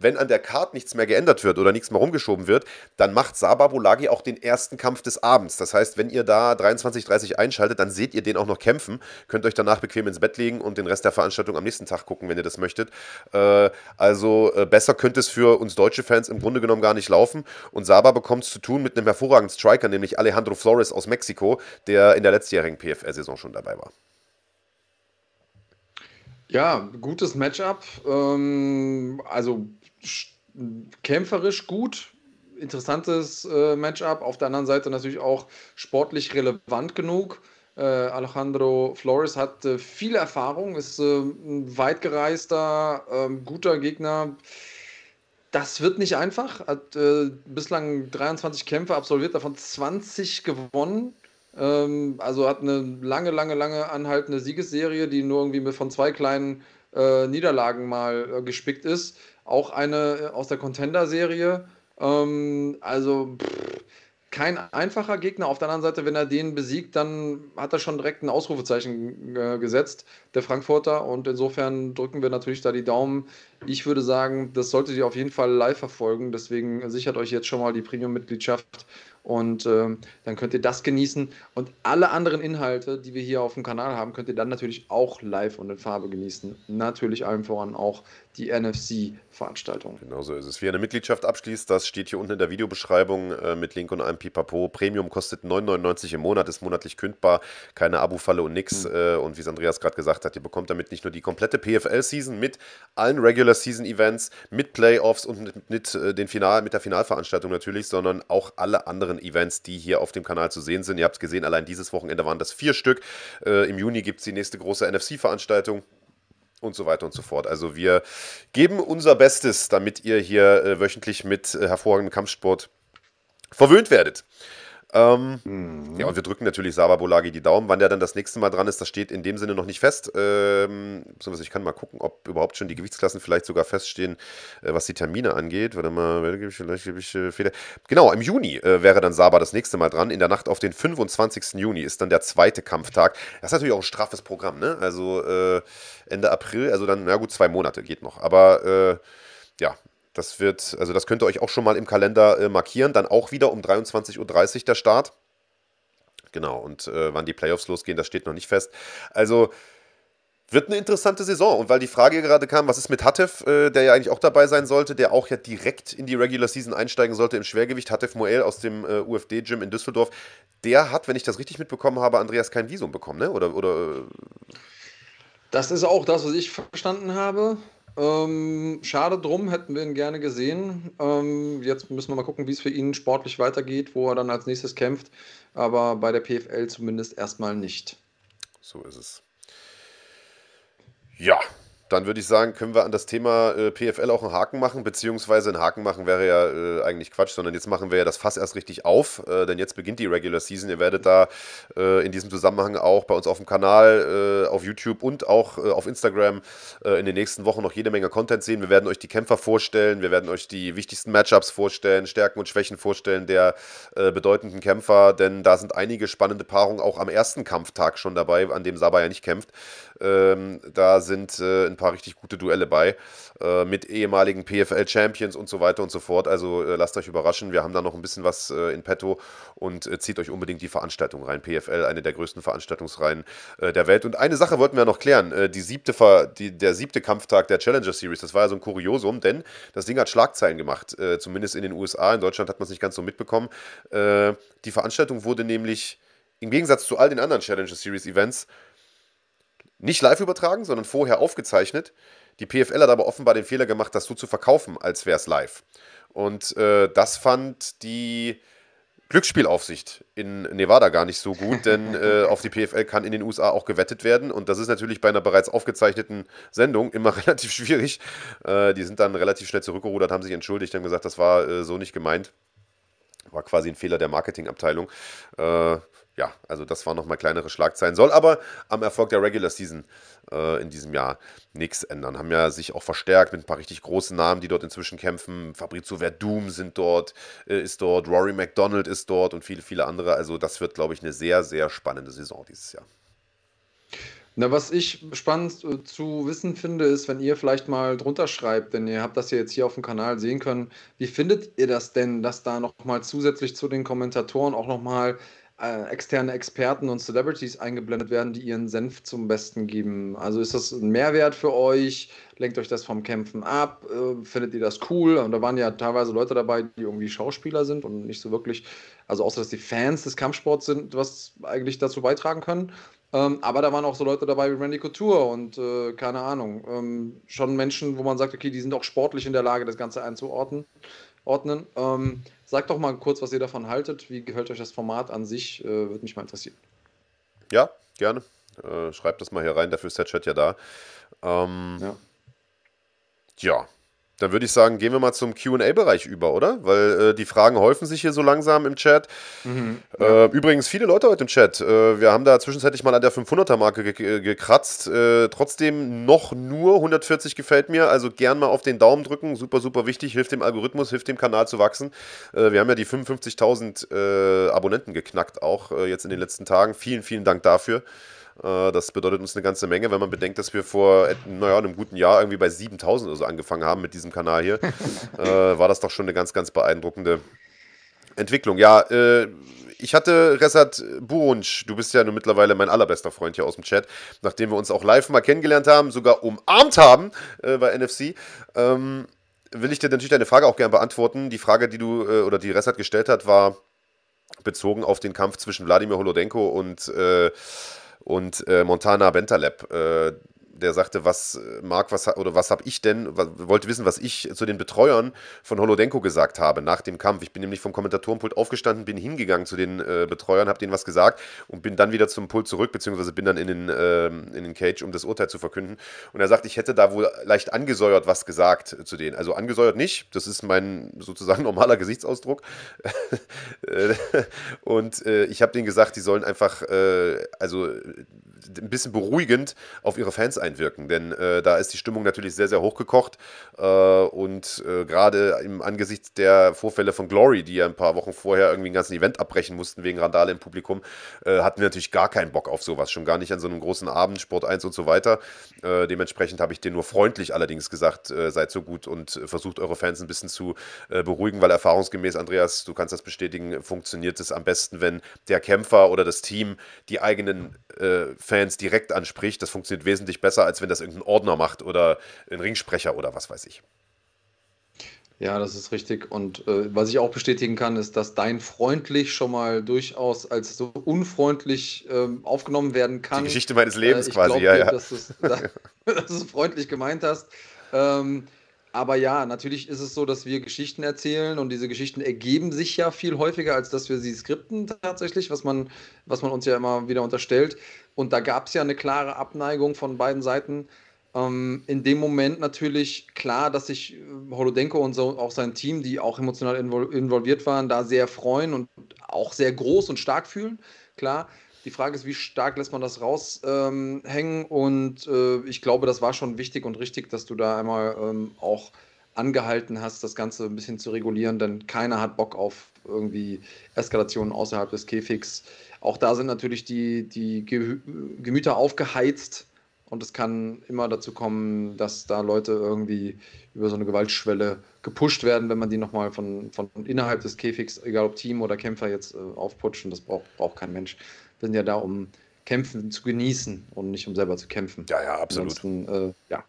wenn an der Karte nichts mehr geändert wird oder nichts mehr rumgeschoben wird, dann macht Saba Bolagi auch den ersten Kampf des Abends. Das heißt, wenn ihr da 23.30 einschaltet, dann seht ihr den auch noch kämpfen. Könnt euch danach bequem ins Bett legen und den Rest der Veranstaltung am nächsten Tag gucken, wenn ihr das möchtet. Äh, also äh, besser könnte es für uns deutsche Fans im Grunde genommen gar nicht laufen. Und Saba bekommt es zu tun mit einem hervorragenden Striker, nämlich Alejandro Flores aus Mexiko, der in der letztjährigen PFL-Saison schon dabei war. Ja, gutes Matchup. Ähm, also kämpferisch gut, interessantes äh, Matchup. Auf der anderen Seite natürlich auch sportlich relevant genug. Äh, Alejandro Flores hat äh, viel Erfahrung, ist äh, ein weit gereister, ähm, guter Gegner. Das wird nicht einfach. Hat äh, bislang 23 Kämpfe absolviert, davon 20 gewonnen. Ähm, also hat eine lange, lange, lange anhaltende Siegesserie, die nur irgendwie von zwei kleinen äh, Niederlagen mal äh, gespickt ist. Auch eine äh, aus der Contender-Serie. Ähm, also pff, kein einfacher Gegner. Auf der anderen Seite, wenn er den besiegt, dann hat er schon direkt ein Ausrufezeichen äh, gesetzt, der Frankfurter. Und insofern drücken wir natürlich da die Daumen. Ich würde sagen, das solltet ihr auf jeden Fall live verfolgen. Deswegen sichert euch jetzt schon mal die Premium-Mitgliedschaft und äh, dann könnt ihr das genießen. Und alle anderen Inhalte, die wir hier auf dem Kanal haben, könnt ihr dann natürlich auch live und in Farbe genießen. Natürlich allem voran auch die NFC-Veranstaltung. Genau so ist es. Wie ihr eine Mitgliedschaft abschließt, das steht hier unten in der Videobeschreibung äh, mit Link und einem Pipapo. Premium kostet 9,99 im Monat, ist monatlich kündbar, keine Abo-Falle und nix. Mhm. Äh, und wie es Andreas gerade gesagt hat, ihr bekommt damit nicht nur die komplette PFL-Season mit allen Regular-Season-Events, mit Playoffs und mit, mit, äh, den Final, mit der Finalveranstaltung natürlich, sondern auch alle anderen Events, die hier auf dem Kanal zu sehen sind. Ihr habt es gesehen, allein dieses Wochenende waren das vier Stück. Äh, Im Juni gibt es die nächste große NFC-Veranstaltung und so weiter und so fort. Also wir geben unser Bestes, damit ihr hier äh, wöchentlich mit äh, hervorragendem Kampfsport verwöhnt werdet. Ähm, mhm. Ja, und wir drücken natürlich Saba Bolagi die Daumen. Wann der dann das nächste Mal dran ist, das steht in dem Sinne noch nicht fest. Ähm, ich kann mal gucken, ob überhaupt schon die Gewichtsklassen vielleicht sogar feststehen, äh, was die Termine angeht. Warte mal, gebe ich, vielleicht gebe ich äh, Fehler. Genau, im Juni äh, wäre dann Saba das nächste Mal dran. In der Nacht auf den 25. Juni ist dann der zweite Kampftag. Das ist natürlich auch ein straffes Programm, ne? Also äh, Ende April, also dann, na gut, zwei Monate geht noch. Aber ja, das wird, also das könnt ihr euch auch schon mal im Kalender äh, markieren. Dann auch wieder um 23.30 Uhr der Start. Genau, und äh, wann die Playoffs losgehen, das steht noch nicht fest. Also Wird eine interessante Saison. Und weil die Frage gerade kam, was ist mit Hatev, äh, der ja eigentlich auch dabei sein sollte, der auch ja direkt in die Regular Season einsteigen sollte im Schwergewicht, Hatev Moel aus dem äh, UFD-Gym in Düsseldorf, der hat, wenn ich das richtig mitbekommen habe, Andreas kein Visum bekommen, ne? Oder, oder äh Das ist auch das, was ich verstanden habe. Ähm, schade drum, hätten wir ihn gerne gesehen. Ähm, jetzt müssen wir mal gucken, wie es für ihn sportlich weitergeht, wo er dann als nächstes kämpft. Aber bei der PFL zumindest erstmal nicht. So ist es. Ja, dann würde ich sagen, können wir an das Thema äh, PFL auch einen Haken machen, beziehungsweise einen Haken machen wäre ja äh, eigentlich Quatsch, sondern jetzt machen wir ja das Fass erst richtig auf, äh, denn jetzt beginnt die Regular Season. Ihr werdet da äh, in diesem Zusammenhang auch bei uns auf dem Kanal, äh, auf YouTube und auch äh, auf Instagram in den nächsten Wochen noch jede Menge Content sehen. Wir werden euch die Kämpfer vorstellen, wir werden euch die wichtigsten Matchups vorstellen, Stärken und Schwächen vorstellen der bedeutenden Kämpfer, denn da sind einige spannende Paarungen auch am ersten Kampftag schon dabei, an dem Saba ja nicht kämpft. Ähm, da sind ein paar richtig gute Duelle bei äh, mit ehemaligen PFL-Champions und so weiter und so fort. Also äh, lasst euch überraschen. Wir haben da noch ein bisschen was äh, in petto und äh, zieht euch unbedingt die Veranstaltung rein. PFL, eine der größten Veranstaltungsreihen äh, der Welt. Und eine Sache wollten wir noch klären. Äh, die siebte die, der siebte Kampftag der Challenger Series, das war ja so ein Kuriosum, denn das Ding hat Schlagzeilen gemacht, zumindest in den USA. In Deutschland hat man es nicht ganz so mitbekommen. die Veranstaltung wurde nämlich im Gegensatz zu all den anderen Challenger Series Events nicht live übertragen, sondern vorher aufgezeichnet. Die PFL hat aber offenbar den Fehler gemacht, das so zu verkaufen, als wäre es live. Und äh, das fand die Glücksspielaufsicht in Nevada gar nicht so gut, denn äh, auf die PFL kann in den USA auch gewettet werden. Und das ist natürlich bei einer bereits aufgezeichneten Sendung immer relativ schwierig. Äh, die sind dann relativ schnell zurückgerudert, haben sich entschuldigt, haben gesagt, das war äh, so nicht gemeint. War quasi ein Fehler der Marketingabteilung. Äh, ja, also das waren nochmal kleinere Schlagzeilen. Soll aber am Erfolg der Regular Season äh, in diesem Jahr nichts ändern. Haben ja sich auch verstärkt mit ein paar richtig großen Namen, die dort inzwischen kämpfen. Fabrizio Verdum sind dort, äh, ist dort, Rory McDonald ist dort und viele, viele andere. Also das wird, glaube ich, eine sehr, sehr spannende Saison dieses Jahr. Na, was ich spannend äh, zu wissen finde, ist, wenn ihr vielleicht mal drunter schreibt, denn ihr habt das ja jetzt hier auf dem Kanal sehen können, wie findet ihr das denn, dass da nochmal zusätzlich zu den Kommentatoren auch nochmal äh, externe Experten und Celebrities eingeblendet werden, die ihren Senf zum Besten geben. Also ist das ein Mehrwert für euch? Lenkt euch das vom Kämpfen ab? Äh, findet ihr das cool? Und da waren ja teilweise Leute dabei, die irgendwie Schauspieler sind und nicht so wirklich, also außer dass die Fans des Kampfsports sind, was eigentlich dazu beitragen können. Ähm, aber da waren auch so Leute dabei wie Randy Couture und äh, keine Ahnung, ähm, schon Menschen, wo man sagt, okay, die sind auch sportlich in der Lage, das Ganze einzuordnen. Ordnen. Ähm, Sagt doch mal kurz, was ihr davon haltet. Wie gefällt euch das Format an sich? Äh, Würde mich mal interessieren. Ja, gerne. Äh, schreibt das mal hier rein, dafür ist der Chat ja da. Ähm, ja. ja, dann würde ich sagen, gehen wir mal zum QA-Bereich über, oder? Weil äh, die Fragen häufen sich hier so langsam im Chat. Mhm, ja. äh, übrigens, viele Leute heute im Chat. Äh, wir haben da zwischenzeitlich mal an der 500er-Marke ge gekratzt. Äh, trotzdem noch nur 140 gefällt mir. Also gern mal auf den Daumen drücken. Super, super wichtig. Hilft dem Algorithmus, hilft dem Kanal zu wachsen. Äh, wir haben ja die 55.000 äh, Abonnenten geknackt, auch jetzt in den letzten Tagen. Vielen, vielen Dank dafür. Äh, das bedeutet uns eine ganze Menge, wenn man bedenkt, dass wir vor naja, einem guten Jahr irgendwie bei 7000 oder so angefangen haben mit diesem Kanal hier. äh, war das doch schon eine ganz, ganz beeindruckende Entwicklung. Ja, äh, ich hatte Resat Burunsch, du bist ja nun mittlerweile mein allerbester Freund hier aus dem Chat, nachdem wir uns auch live mal kennengelernt haben, sogar umarmt haben äh, bei NFC. Ähm, will ich dir natürlich deine Frage auch gerne beantworten. Die Frage, die du äh, oder die Resat gestellt hat, war bezogen auf den Kampf zwischen Wladimir Holodenko und äh, und äh, Montana Bentaleb. Äh, der sagte, was äh, Marc, was oder was habe ich denn, was, wollte wissen, was ich zu den Betreuern von Holodenko gesagt habe nach dem Kampf. Ich bin nämlich vom Kommentatorenpult aufgestanden, bin hingegangen zu den äh, Betreuern, habe denen was gesagt und bin dann wieder zum Pult zurück, beziehungsweise bin dann in den, äh, in den Cage, um das Urteil zu verkünden. Und er sagt, ich hätte da wohl leicht angesäuert was gesagt zu denen. Also angesäuert nicht, das ist mein sozusagen normaler Gesichtsausdruck. Äh, und äh, ich habe denen gesagt, die sollen einfach, äh, also ein bisschen beruhigend auf ihre Fans einwirken, denn äh, da ist die Stimmung natürlich sehr, sehr hochgekocht äh, und äh, gerade im Angesicht der Vorfälle von Glory, die ja ein paar Wochen vorher irgendwie ein ganzes Event abbrechen mussten wegen Randale im Publikum, äh, hatten wir natürlich gar keinen Bock auf sowas, schon gar nicht an so einem großen Abend, Sport 1 und so weiter. Äh, dementsprechend habe ich denen nur freundlich allerdings gesagt, äh, seid so gut und versucht eure Fans ein bisschen zu beruhigen, weil erfahrungsgemäß, Andreas, du kannst das bestätigen, funktioniert es am besten, wenn der Kämpfer oder das Team die eigenen Fans direkt anspricht. Das funktioniert wesentlich besser, als wenn das irgendein Ordner macht oder ein Ringsprecher oder was weiß ich. Ja, das ist richtig. Und äh, was ich auch bestätigen kann, ist, dass dein freundlich schon mal durchaus als so unfreundlich ähm, aufgenommen werden kann. Die Geschichte meines Lebens äh, quasi, ja, ja. Dass, dass, dass du es freundlich gemeint hast. Ähm, aber ja, natürlich ist es so, dass wir Geschichten erzählen und diese Geschichten ergeben sich ja viel häufiger, als dass wir sie skripten tatsächlich, was man, was man uns ja immer wieder unterstellt. Und da gab es ja eine klare Abneigung von beiden Seiten. Ähm, in dem Moment natürlich klar, dass sich äh, Holodenko und so, auch sein Team, die auch emotional invol involviert waren, da sehr freuen und auch sehr groß und stark fühlen. Klar. Die Frage ist, wie stark lässt man das raushängen? Ähm, und äh, ich glaube, das war schon wichtig und richtig, dass du da einmal ähm, auch angehalten hast, das Ganze ein bisschen zu regulieren, denn keiner hat Bock auf irgendwie Eskalationen außerhalb des Käfigs. Auch da sind natürlich die, die Gemüter aufgeheizt und es kann immer dazu kommen, dass da Leute irgendwie über so eine Gewaltschwelle gepusht werden, wenn man die nochmal von, von innerhalb des Käfigs, egal ob Team oder Kämpfer, jetzt äh, aufputscht. Und das braucht, braucht kein Mensch. Wir sind ja da, um Kämpfen zu genießen und nicht um selber zu kämpfen. Ja, ja, absolut. Äh, ja,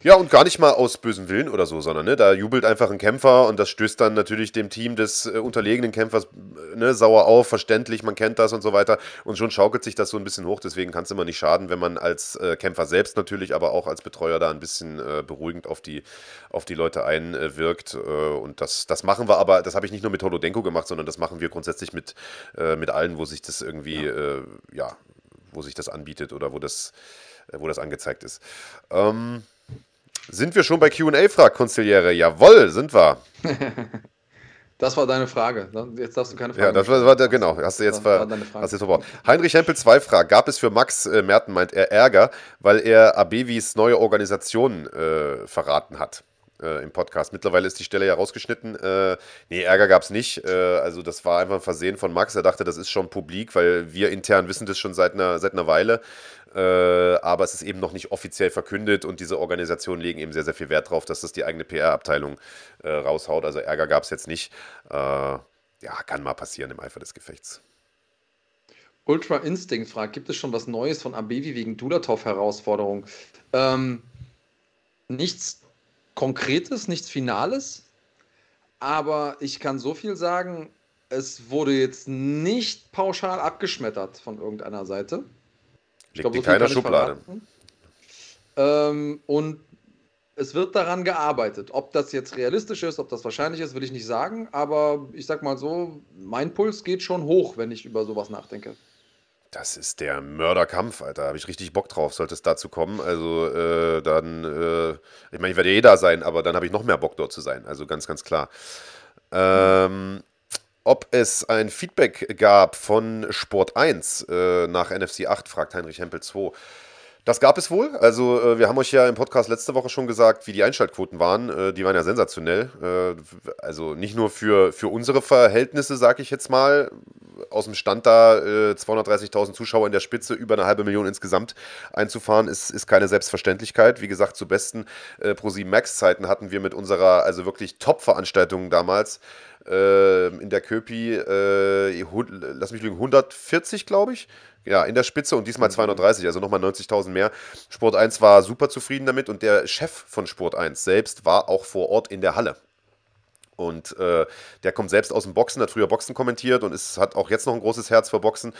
ja, und gar nicht mal aus bösem Willen oder so, sondern ne, da jubelt einfach ein Kämpfer und das stößt dann natürlich dem Team des äh, unterlegenen Kämpfers äh, ne, sauer auf, verständlich, man kennt das und so weiter. Und schon schaukelt sich das so ein bisschen hoch. Deswegen kann es immer nicht schaden, wenn man als äh, Kämpfer selbst natürlich, aber auch als Betreuer da ein bisschen äh, beruhigend auf die, auf die Leute einwirkt. Äh, und das, das machen wir aber, das habe ich nicht nur mit Holodenko gemacht, sondern das machen wir grundsätzlich mit, äh, mit allen, wo sich das irgendwie, ja. ja, wo sich das anbietet oder wo das, wo das angezeigt ist. Ähm, sind wir schon bei QA, fragt Konziliere. Jawohl, sind wir. Das war deine Frage. Jetzt darfst du keine Frage Ja, das war, war der, genau. Hast du jetzt, ver, hast jetzt verbraucht. Heinrich Hempel, zwei Fragen. Gab es für Max äh, Merten, meint er, Ärger, weil er Abevis neue Organisation äh, verraten hat? Äh, im Podcast. Mittlerweile ist die Stelle ja rausgeschnitten. Äh, nee, Ärger gab es nicht. Äh, also das war einfach ein Versehen von Max. Er dachte, das ist schon publik, weil wir intern wissen das schon seit einer, seit einer Weile. Äh, aber es ist eben noch nicht offiziell verkündet und diese Organisationen legen eben sehr, sehr viel Wert darauf, dass das die eigene PR-Abteilung äh, raushaut. Also Ärger gab es jetzt nicht. Äh, ja, kann mal passieren im Eifer des Gefechts. Ultra Instinct fragt, gibt es schon was Neues von Abevi wegen Dulatov-Herausforderung? Ähm, nichts Konkretes, nichts Finales, aber ich kann so viel sagen, es wurde jetzt nicht pauschal abgeschmettert von irgendeiner Seite. Ich Liegt glaub, in keiner Schublade. Ähm, und es wird daran gearbeitet. Ob das jetzt realistisch ist, ob das wahrscheinlich ist, will ich nicht sagen. Aber ich sag mal so, mein Puls geht schon hoch, wenn ich über sowas nachdenke. Das ist der Mörderkampf, Alter. Da habe ich richtig Bock drauf, sollte es dazu kommen. Also äh, dann, äh, ich meine, ich werde ja eh da sein, aber dann habe ich noch mehr Bock dort zu sein. Also ganz, ganz klar. Ähm, ob es ein Feedback gab von Sport 1 äh, nach NFC 8, fragt Heinrich Hempel 2. Das gab es wohl. Also, äh, wir haben euch ja im Podcast letzte Woche schon gesagt, wie die Einschaltquoten waren. Äh, die waren ja sensationell. Äh, also nicht nur für, für unsere Verhältnisse, sag ich jetzt mal. Aus dem Stand da 230.000 äh, Zuschauer in der Spitze, über eine halbe Million insgesamt einzufahren, ist, ist keine Selbstverständlichkeit. Wie gesagt, zu besten äh, Pro7 Max-Zeiten hatten wir mit unserer, also wirklich Top-Veranstaltung damals äh, in der Köpi, äh, lass mich lügen, 140, glaube ich. Ja, in der Spitze und diesmal 230, mhm. also nochmal 90.000 mehr. Sport 1 war super zufrieden damit und der Chef von Sport 1 selbst war auch vor Ort in der Halle. Und äh, der kommt selbst aus dem Boxen, hat früher Boxen kommentiert und ist, hat auch jetzt noch ein großes Herz für Boxen,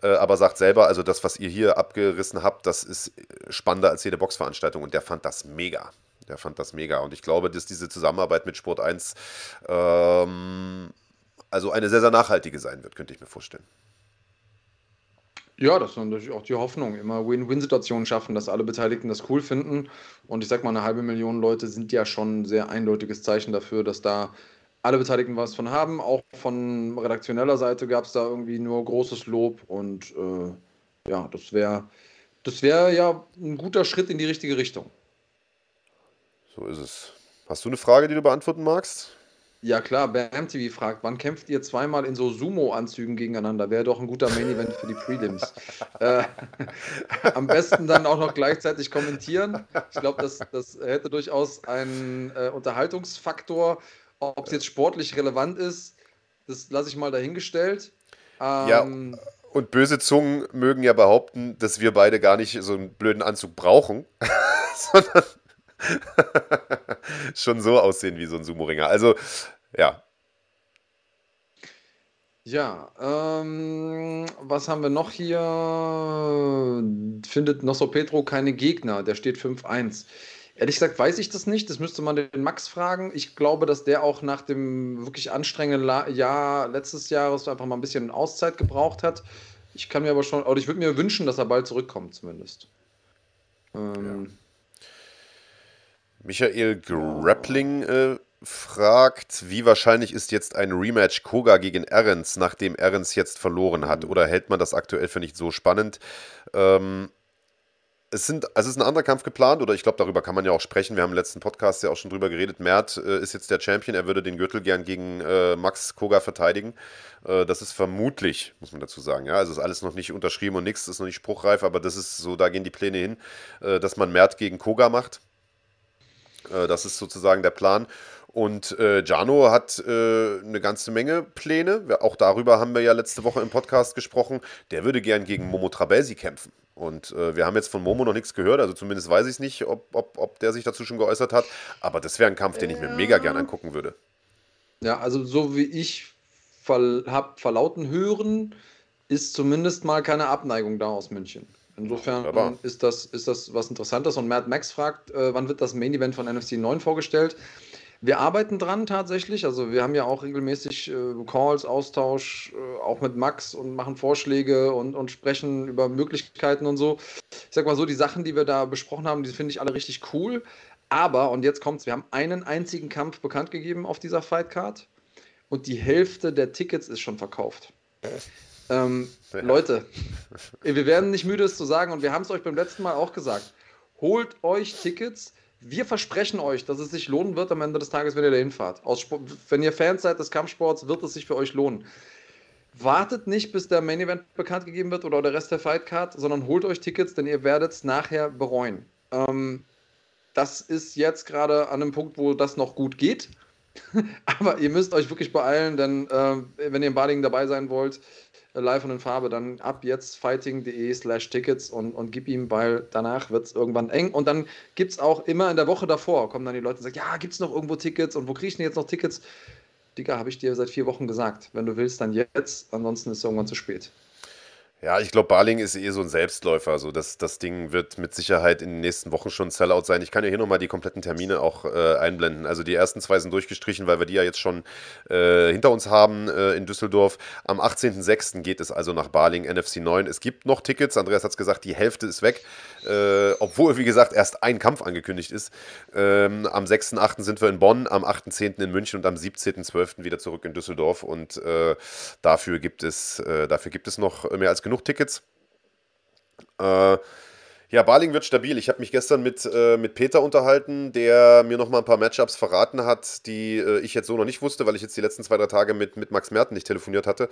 äh, aber sagt selber, also das, was ihr hier abgerissen habt, das ist spannender als jede Boxveranstaltung und der fand das mega. Der fand das mega. Und ich glaube, dass diese Zusammenarbeit mit Sport 1 ähm, also eine sehr, sehr nachhaltige sein wird, könnte ich mir vorstellen. Ja, das ist natürlich auch die Hoffnung. Immer Win-Win-Situationen schaffen, dass alle Beteiligten das cool finden. Und ich sag mal, eine halbe Million Leute sind ja schon ein sehr eindeutiges Zeichen dafür, dass da alle Beteiligten was von haben. Auch von redaktioneller Seite gab es da irgendwie nur großes Lob. Und äh, ja, das wäre das wär ja ein guter Schritt in die richtige Richtung. So ist es. Hast du eine Frage, die du beantworten magst? Ja klar, Bam TV fragt, wann kämpft ihr zweimal in so Sumo-Anzügen gegeneinander? Wäre doch ein guter Main-Event für die Prelims. äh, am besten dann auch noch gleichzeitig kommentieren. Ich glaube, das, das hätte durchaus einen äh, Unterhaltungsfaktor. Ob es jetzt sportlich relevant ist, das lasse ich mal dahingestellt. Ähm, ja, Und böse Zungen mögen ja behaupten, dass wir beide gar nicht so einen blöden Anzug brauchen, sondern schon so aussehen wie so ein Sumo-Ringer. Also, ja. Ja, ähm, was haben wir noch hier? Findet Nosso Petro keine Gegner. Der steht 5-1. Ehrlich gesagt weiß ich das nicht. Das müsste man den Max fragen. Ich glaube, dass der auch nach dem wirklich anstrengenden Jahr letztes Jahres einfach mal ein bisschen Auszeit gebraucht hat. Ich kann mir aber schon, oder ich würde mir wünschen, dass er bald zurückkommt, zumindest. Ähm, ja. Michael Grappling äh, fragt, wie wahrscheinlich ist jetzt ein Rematch Koga gegen Ehrens, nachdem Ehrens jetzt verloren hat? Oder hält man das aktuell für nicht so spannend? Ähm, es, sind, also es ist ein anderer Kampf geplant, oder ich glaube, darüber kann man ja auch sprechen. Wir haben im letzten Podcast ja auch schon drüber geredet. Mert äh, ist jetzt der Champion, er würde den Gürtel gern gegen äh, Max Koga verteidigen. Äh, das ist vermutlich, muss man dazu sagen. Ja, also ist alles noch nicht unterschrieben und nichts, ist noch nicht spruchreif, aber das ist so, da gehen die Pläne hin, äh, dass man Mert gegen Koga macht. Äh, das ist sozusagen der Plan. Und äh, Jano hat äh, eine ganze Menge Pläne. Auch darüber haben wir ja letzte Woche im Podcast gesprochen. Der würde gern gegen Momo Trabelsi kämpfen. Und äh, wir haben jetzt von Momo noch nichts gehört. Also zumindest weiß ich es nicht, ob, ob, ob der sich dazu schon geäußert hat. Aber das wäre ein Kampf, den ich mir mega gern angucken würde. Ja, also so wie ich ver habe verlauten hören, ist zumindest mal keine Abneigung da aus München. Insofern ist das, ist das was Interessantes. Und Matt Max fragt, äh, wann wird das Main Event von NFC 9 vorgestellt? Wir arbeiten dran tatsächlich. Also wir haben ja auch regelmäßig äh, Calls, Austausch, äh, auch mit Max und machen Vorschläge und, und sprechen über Möglichkeiten und so. Ich sag mal so, die Sachen, die wir da besprochen haben, die finde ich alle richtig cool. Aber, und jetzt kommt's, wir haben einen einzigen Kampf bekannt gegeben auf dieser Fightcard und die Hälfte der Tickets ist schon verkauft. Ähm, ja. Leute, wir werden nicht müde, es zu sagen und wir haben es euch beim letzten Mal auch gesagt. Holt euch Tickets. Wir versprechen euch, dass es sich lohnen wird am Ende des Tages, wenn ihr dahin fahrt. wenn ihr Fans seid des Kampfsports, wird es sich für euch lohnen. Wartet nicht, bis der Main Event bekannt gegeben wird oder der Rest der Fightcard, sondern holt euch Tickets, denn ihr werdet es nachher bereuen. Ähm, das ist jetzt gerade an einem Punkt, wo das noch gut geht. Aber ihr müsst euch wirklich beeilen, denn äh, wenn ihr in Badingen dabei sein wollt, live und in Farbe, dann ab jetzt fighting.de slash Tickets und, und gib ihm, weil danach wird es irgendwann eng. Und dann gibt es auch immer in der Woche davor, kommen dann die Leute und sagen, ja, gibt es noch irgendwo Tickets und wo kriege ich denn jetzt noch Tickets? Digga, habe ich dir seit vier Wochen gesagt. Wenn du willst, dann jetzt, ansonsten ist es irgendwann zu spät. Ja, ich glaube, Barling ist eh so ein Selbstläufer. So das, das Ding wird mit Sicherheit in den nächsten Wochen schon Sellout sein. Ich kann ja hier nochmal die kompletten Termine auch äh, einblenden. Also die ersten zwei sind durchgestrichen, weil wir die ja jetzt schon äh, hinter uns haben äh, in Düsseldorf. Am 18.06. geht es also nach Barling, NFC 9. Es gibt noch Tickets. Andreas hat es gesagt, die Hälfte ist weg. Äh, obwohl, wie gesagt, erst ein Kampf angekündigt ist. Ähm, am 6.08. sind wir in Bonn, am 8.10. in München und am 17.12. wieder zurück in Düsseldorf. Und äh, dafür, gibt es, äh, dafür gibt es noch mehr als genug Tickets. Äh, ja, Baling wird stabil. Ich habe mich gestern mit, äh, mit Peter unterhalten, der mir noch mal ein paar Matchups verraten hat, die äh, ich jetzt so noch nicht wusste, weil ich jetzt die letzten zwei, drei Tage mit, mit Max Merten nicht telefoniert hatte.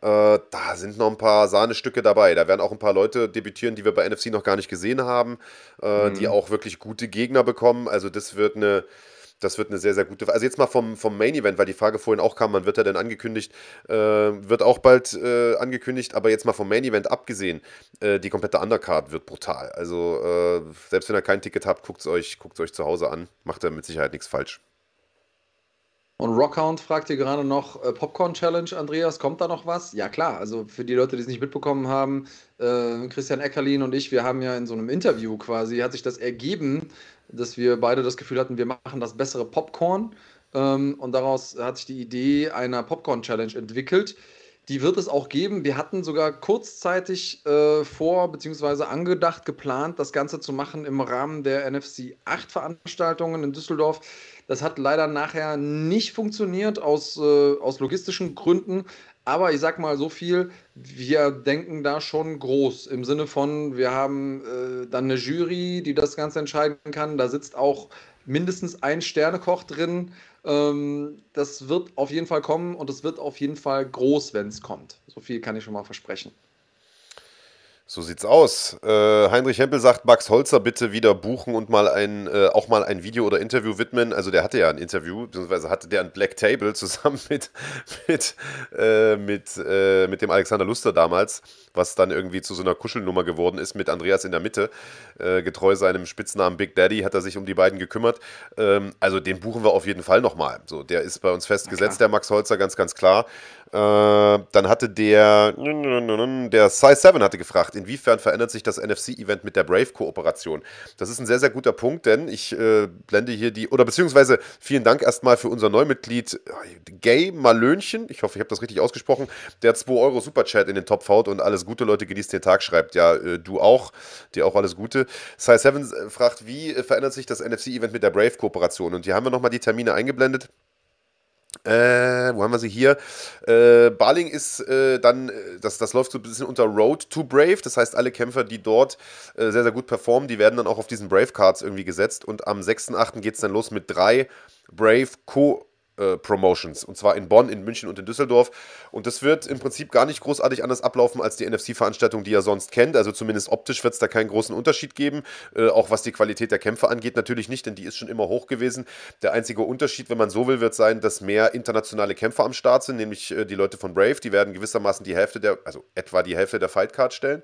Äh, da sind noch ein paar Sahnestücke dabei. Da werden auch ein paar Leute debütieren, die wir bei NFC noch gar nicht gesehen haben, äh, mhm. die auch wirklich gute Gegner bekommen. Also das wird eine das wird eine sehr, sehr gute. Also jetzt mal vom, vom Main Event, weil die Frage vorhin auch kam, wann wird er denn angekündigt? Äh, wird auch bald äh, angekündigt, aber jetzt mal vom Main Event abgesehen, äh, die komplette Undercard wird brutal. Also äh, selbst wenn ihr kein Ticket habt, guckt es euch, euch zu Hause an. Macht er mit Sicherheit nichts falsch. Und Rockhound fragt hier gerade noch äh, Popcorn Challenge, Andreas, kommt da noch was? Ja klar, also für die Leute, die es nicht mitbekommen haben, äh, Christian Eckerlin und ich, wir haben ja in so einem Interview quasi, hat sich das ergeben, dass wir beide das Gefühl hatten, wir machen das bessere Popcorn. Ähm, und daraus hat sich die Idee einer Popcorn-Challenge entwickelt. Die wird es auch geben. Wir hatten sogar kurzzeitig äh, vor, beziehungsweise angedacht, geplant, das Ganze zu machen im Rahmen der NFC 8 Veranstaltungen in Düsseldorf. Das hat leider nachher nicht funktioniert aus, äh, aus logistischen Gründen. Aber ich sag mal so viel, wir denken da schon groß im Sinne von, wir haben äh, dann eine Jury, die das Ganze entscheiden kann. Da sitzt auch mindestens ein Sternekoch drin. Ähm, das wird auf jeden Fall kommen und es wird auf jeden Fall groß, wenn es kommt. So viel kann ich schon mal versprechen. So sieht's aus. Äh, Heinrich Hempel sagt, Max Holzer bitte wieder buchen und mal ein, äh, auch mal ein Video oder Interview widmen. Also der hatte ja ein Interview, beziehungsweise hatte der ein Black Table zusammen mit, mit, äh, mit, äh, mit dem Alexander Luster damals, was dann irgendwie zu so einer Kuschelnummer geworden ist mit Andreas in der Mitte. Äh, getreu seinem Spitznamen Big Daddy hat er sich um die beiden gekümmert. Ähm, also den buchen wir auf jeden Fall nochmal. So, der ist bei uns festgesetzt, der Max Holzer, ganz, ganz klar. Äh, dann hatte der, der Size 7 hatte gefragt, inwiefern verändert sich das NFC-Event mit der Brave-Kooperation? Das ist ein sehr, sehr guter Punkt, denn ich äh, blende hier die, oder beziehungsweise vielen Dank erstmal für unser Neumitglied Gay Malönchen, ich hoffe, ich habe das richtig ausgesprochen, der hat 2 Euro Superchat in den Topf haut und alles Gute, Leute, genießt den Tag, schreibt. Ja, äh, du auch, dir auch alles Gute. Size 7 äh, fragt, wie verändert sich das NFC-Event mit der Brave-Kooperation? Und hier haben wir nochmal die Termine eingeblendet. Äh, wo haben wir sie hier? Äh, Barling ist äh, dann, äh, das, das läuft so ein bisschen unter Road to Brave. Das heißt, alle Kämpfer, die dort äh, sehr, sehr gut performen, die werden dann auch auf diesen Brave Cards irgendwie gesetzt. Und am 6.8. geht es dann los mit drei Brave Co- äh, Promotions. Und zwar in Bonn, in München und in Düsseldorf. Und das wird im Prinzip gar nicht großartig anders ablaufen als die NFC-Veranstaltung, die ihr sonst kennt. Also zumindest optisch wird es da keinen großen Unterschied geben. Äh, auch was die Qualität der Kämpfe angeht, natürlich nicht, denn die ist schon immer hoch gewesen. Der einzige Unterschied, wenn man so will, wird sein, dass mehr internationale Kämpfer am Start sind, nämlich äh, die Leute von Brave. Die werden gewissermaßen die Hälfte der, also etwa die Hälfte der Fightcard stellen.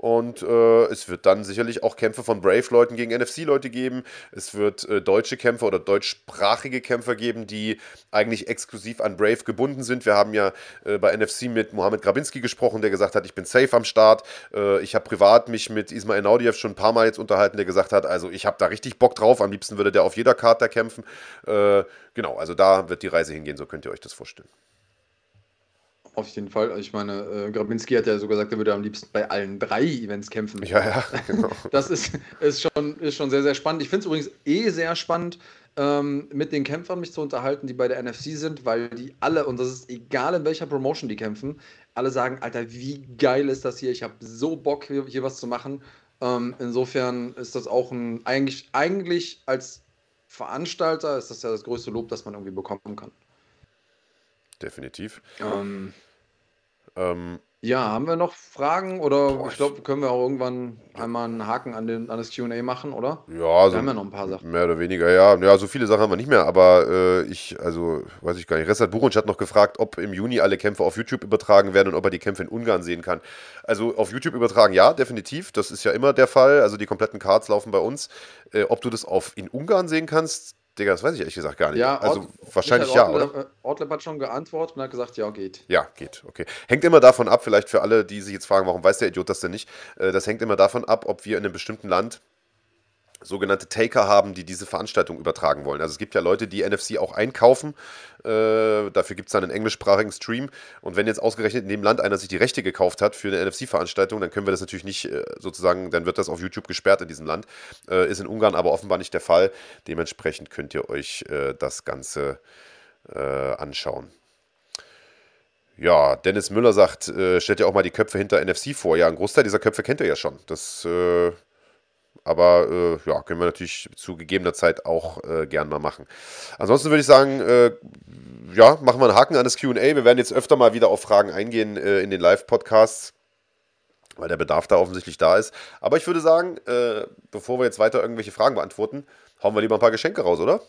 Und äh, es wird dann sicherlich auch Kämpfe von Brave-Leuten gegen NFC-Leute geben. Es wird äh, deutsche Kämpfer oder deutschsprachige Kämpfer geben, die eigentlich exklusiv an Brave gebunden sind. Wir haben ja äh, bei NFC mit Mohamed Grabinski gesprochen, der gesagt hat, ich bin safe am Start. Äh, ich habe privat mich mit Ismail Naudiev schon ein paar Mal jetzt unterhalten, der gesagt hat, also ich habe da richtig Bock drauf. Am liebsten würde der auf jeder Karte kämpfen. Äh, genau, also da wird die Reise hingehen, so könnt ihr euch das vorstellen. Auf jeden Fall. Ich meine, äh, Grabinski hat ja so gesagt, er würde am liebsten bei allen drei Events kämpfen. Ja, ja, genau. Das ist, ist, schon, ist schon sehr, sehr spannend. Ich finde es übrigens eh sehr spannend, ähm, mit den Kämpfern mich zu unterhalten, die bei der NFC sind, weil die alle, und das ist egal in welcher Promotion die kämpfen, alle sagen, Alter, wie geil ist das hier? Ich habe so Bock, hier, hier was zu machen. Ähm, insofern ist das auch ein, eigentlich, eigentlich als Veranstalter ist das ja das größte Lob, das man irgendwie bekommen kann. Definitiv. Ähm, Ähm, ja, haben wir noch Fragen oder Boah, ich glaube, können wir auch irgendwann einmal einen Haken an, den, an das QA machen, oder? ja, Wir also haben ja noch ein paar Sachen. Mehr oder weniger, ja. Ja, so viele Sachen haben wir nicht mehr, aber äh, ich, also, weiß ich gar nicht. Resat Buchunsch hat noch gefragt, ob im Juni alle Kämpfe auf YouTube übertragen werden und ob er die Kämpfe in Ungarn sehen kann. Also auf YouTube übertragen, ja, definitiv. Das ist ja immer der Fall. Also die kompletten Cards laufen bei uns. Äh, ob du das auf in Ungarn sehen kannst, Digga, das weiß ich ehrlich gesagt gar nicht. Ja, also Ort- wahrscheinlich ja, oder? Ortleb, äh, Ortleb hat schon geantwortet und hat gesagt, ja, geht. Ja, geht, okay. Hängt immer davon ab, vielleicht für alle, die sich jetzt fragen, warum weiß der Idiot das denn nicht? Äh, das hängt immer davon ab, ob wir in einem bestimmten Land sogenannte Taker haben, die diese Veranstaltung übertragen wollen. Also es gibt ja Leute, die NFC auch einkaufen. Äh, dafür gibt es dann einen englischsprachigen Stream. Und wenn jetzt ausgerechnet in dem Land einer sich die Rechte gekauft hat für eine NFC-Veranstaltung, dann können wir das natürlich nicht äh, sozusagen, dann wird das auf YouTube gesperrt in diesem Land. Äh, ist in Ungarn aber offenbar nicht der Fall. Dementsprechend könnt ihr euch äh, das Ganze äh, anschauen. Ja, Dennis Müller sagt, äh, stellt ja auch mal die Köpfe hinter NFC vor. Ja, ein Großteil dieser Köpfe kennt ihr ja schon. Das, aber äh, ja, können wir natürlich zu gegebener Zeit auch äh, gern mal machen. Ansonsten würde ich sagen, äh, ja, machen wir einen Haken an das QA. Wir werden jetzt öfter mal wieder auf Fragen eingehen äh, in den Live-Podcasts, weil der Bedarf da offensichtlich da ist. Aber ich würde sagen, äh, bevor wir jetzt weiter irgendwelche Fragen beantworten, hauen wir lieber ein paar Geschenke raus, oder?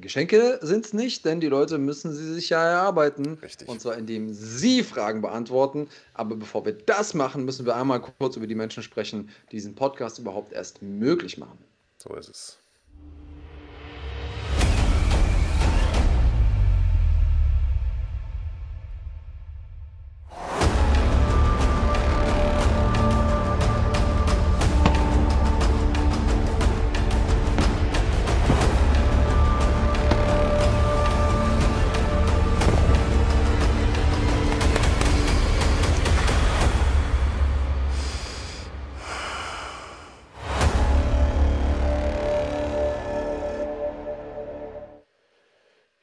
Geschenke sind es nicht, denn die Leute müssen sie sich ja erarbeiten. Richtig. Und zwar indem sie Fragen beantworten. Aber bevor wir das machen, müssen wir einmal kurz über die Menschen sprechen, die diesen Podcast überhaupt erst möglich machen. So ist es.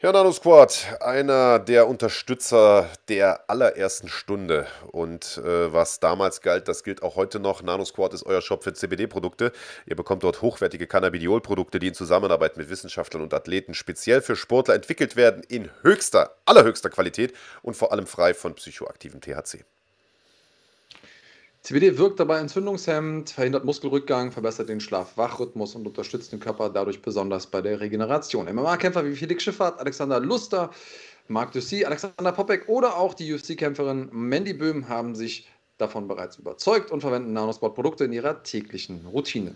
Ja, Nano Squad, einer der Unterstützer der allerersten Stunde. Und äh, was damals galt, das gilt auch heute noch. Nano Squad ist euer Shop für CBD-Produkte. Ihr bekommt dort hochwertige Cannabidiol-Produkte, die in Zusammenarbeit mit Wissenschaftlern und Athleten speziell für Sportler entwickelt werden, in höchster, allerhöchster Qualität und vor allem frei von psychoaktivem THC. CBD wirkt dabei entzündungshemmend, verhindert Muskelrückgang, verbessert den Schlaf-Wach-Rhythmus und unterstützt den Körper dadurch besonders bei der Regeneration. MMA-Kämpfer wie Felix Schiffert, Alexander Luster, Marc Dussy, Alexander Popek oder auch die UFC-Kämpferin Mandy Böhm haben sich davon bereits überzeugt und verwenden Nanosport-Produkte in ihrer täglichen Routine.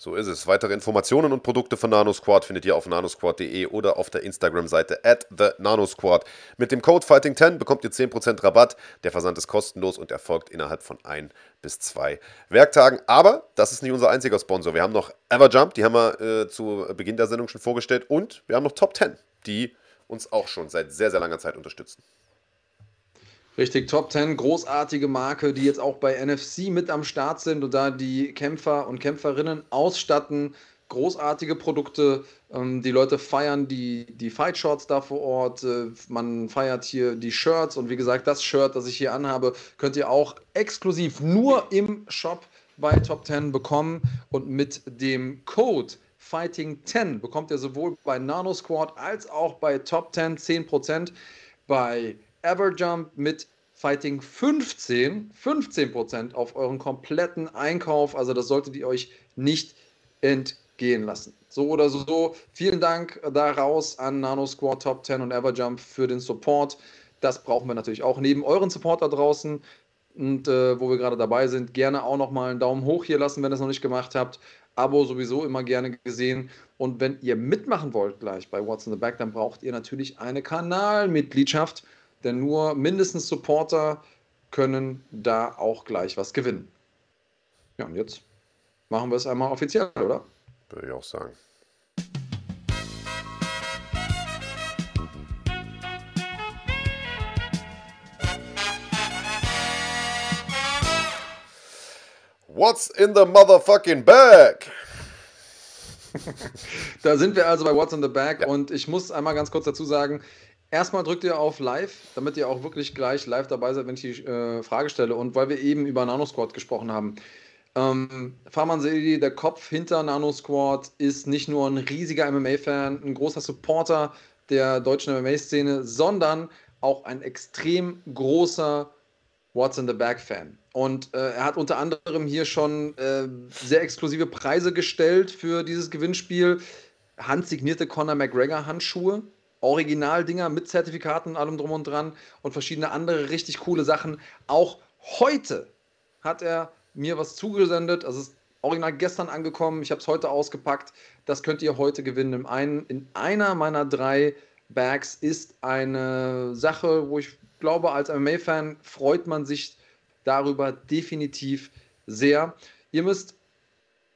So ist es. Weitere Informationen und Produkte von NanoSquad findet ihr auf nanosquad.de oder auf der Instagram-Seite at the NanoSquad. Mit dem Code Fighting10 bekommt ihr 10% Rabatt. Der Versand ist kostenlos und erfolgt innerhalb von ein bis zwei Werktagen. Aber das ist nicht unser einziger Sponsor. Wir haben noch Everjump, die haben wir äh, zu Beginn der Sendung schon vorgestellt. Und wir haben noch Top 10, die uns auch schon seit sehr, sehr langer Zeit unterstützen. Richtig, Top 10, großartige Marke, die jetzt auch bei NFC mit am Start sind und da die Kämpfer und Kämpferinnen ausstatten. Großartige Produkte. Ähm, die Leute feiern die, die Fight Shorts da vor Ort. Äh, man feiert hier die Shirts und wie gesagt, das Shirt, das ich hier anhabe, könnt ihr auch exklusiv nur im Shop bei Top 10 bekommen und mit dem Code Fighting 10 bekommt ihr sowohl bei Nano Squad als auch bei Top 10 10% bei Everjump mit Fighting 15, 15% auf euren kompletten Einkauf. Also das solltet ihr euch nicht entgehen lassen. So oder so, vielen Dank daraus an Nano Squad Top 10 und Everjump für den Support. Das brauchen wir natürlich auch neben euren Support da draußen. Und äh, wo wir gerade dabei sind, gerne auch nochmal einen Daumen hoch hier lassen, wenn ihr es noch nicht gemacht habt. Abo sowieso immer gerne gesehen. Und wenn ihr mitmachen wollt gleich bei What's in the Back, dann braucht ihr natürlich eine Kanalmitgliedschaft denn nur mindestens Supporter können da auch gleich was gewinnen. Ja, und jetzt machen wir es einmal offiziell, oder? Würde ich auch sagen. What's in the motherfucking bag? da sind wir also bei What's in the Bag ja. und ich muss einmal ganz kurz dazu sagen, Erstmal drückt ihr auf Live, damit ihr auch wirklich gleich live dabei seid, wenn ich die äh, Frage stelle. Und weil wir eben über Nanosquad gesprochen haben. Ähm, Farman Seli, der Kopf hinter Nanosquad, ist nicht nur ein riesiger MMA-Fan, ein großer Supporter der deutschen MMA-Szene, sondern auch ein extrem großer What's in the Bag-Fan. Und äh, er hat unter anderem hier schon äh, sehr exklusive Preise gestellt für dieses Gewinnspiel. Handsignierte Conor McGregor-Handschuhe Originaldinger mit Zertifikaten und allem drum und dran und verschiedene andere richtig coole Sachen. Auch heute hat er mir was zugesendet. Also es ist original gestern angekommen. Ich habe es heute ausgepackt. Das könnt ihr heute gewinnen. In, ein, in einer meiner drei Bags ist eine Sache, wo ich glaube, als MMA-Fan freut man sich darüber definitiv sehr. Ihr müsst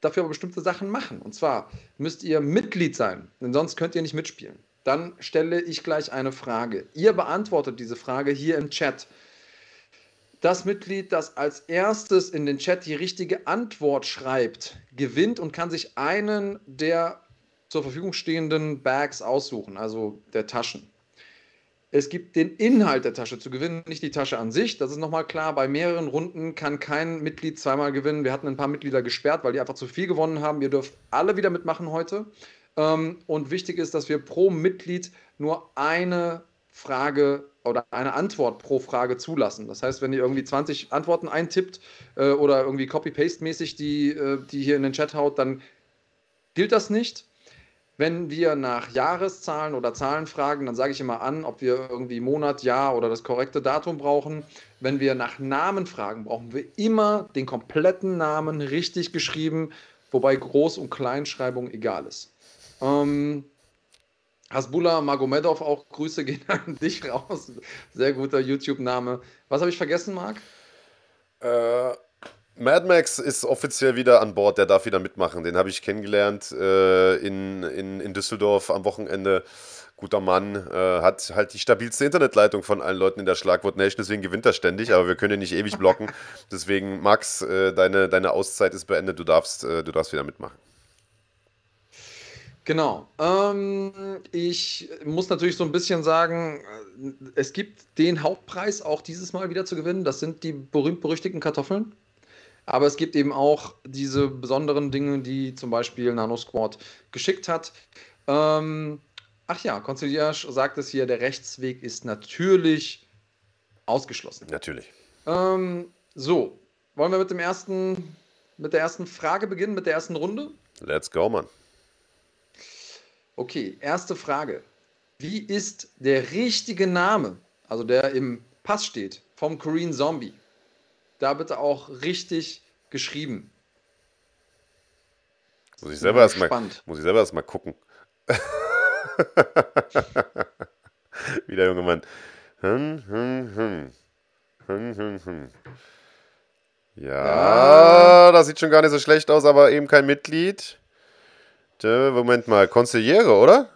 dafür aber bestimmte Sachen machen. Und zwar müsst ihr Mitglied sein, denn sonst könnt ihr nicht mitspielen. Dann stelle ich gleich eine Frage. Ihr beantwortet diese Frage hier im Chat. Das Mitglied, das als erstes in den Chat die richtige Antwort schreibt, gewinnt und kann sich einen der zur Verfügung stehenden Bags aussuchen, also der Taschen. Es gibt den Inhalt der Tasche zu gewinnen, nicht die Tasche an sich. Das ist nochmal klar. Bei mehreren Runden kann kein Mitglied zweimal gewinnen. Wir hatten ein paar Mitglieder gesperrt, weil die einfach zu viel gewonnen haben. Ihr dürft alle wieder mitmachen heute. Ähm, und wichtig ist, dass wir pro Mitglied nur eine Frage oder eine Antwort pro Frage zulassen. Das heißt, wenn ihr irgendwie 20 Antworten eintippt äh, oder irgendwie Copy-Paste-mäßig die, äh, die hier in den Chat haut, dann gilt das nicht. Wenn wir nach Jahreszahlen oder Zahlen fragen, dann sage ich immer an, ob wir irgendwie Monat, Jahr oder das korrekte Datum brauchen. Wenn wir nach Namen fragen, brauchen wir immer den kompletten Namen richtig geschrieben, wobei Groß- und Kleinschreibung egal ist. Ähm, Hasbullah Magomedov, auch Grüße gehen an dich raus. Sehr guter YouTube-Name. Was habe ich vergessen, Marc? Äh, Mad Max ist offiziell wieder an Bord, der darf wieder mitmachen. Den habe ich kennengelernt äh, in, in, in Düsseldorf am Wochenende. Guter Mann, äh, hat halt die stabilste Internetleitung von allen Leuten in der Schlagwort Nation, deswegen gewinnt er ständig, aber wir können ihn nicht ewig blocken. Deswegen, Max, äh, deine, deine Auszeit ist beendet, du darfst, äh, du darfst wieder mitmachen. Genau. Ähm, ich muss natürlich so ein bisschen sagen, äh, es gibt den Hauptpreis auch dieses Mal wieder zu gewinnen. Das sind die berühmt-berüchtigten Kartoffeln. Aber es gibt eben auch diese besonderen Dinge, die zum Beispiel Nano Squad geschickt hat. Ähm, ach ja, Conciliage sagt es hier, der Rechtsweg ist natürlich ausgeschlossen. Natürlich. Ähm, so, wollen wir mit dem ersten, mit der ersten Frage beginnen, mit der ersten Runde? Let's go, Mann. Okay, erste Frage. Wie ist der richtige Name, also der im Pass steht, vom Korean Zombie? Da bitte auch richtig geschrieben. Muss ich selber erstmal muss ich selber erst mal gucken. Wie der junge Mann. Hm, hm, hm. Hm, hm, hm. Ja, ja, das sieht schon gar nicht so schlecht aus, aber eben kein Mitglied. Moment mal, Konziliere, oder?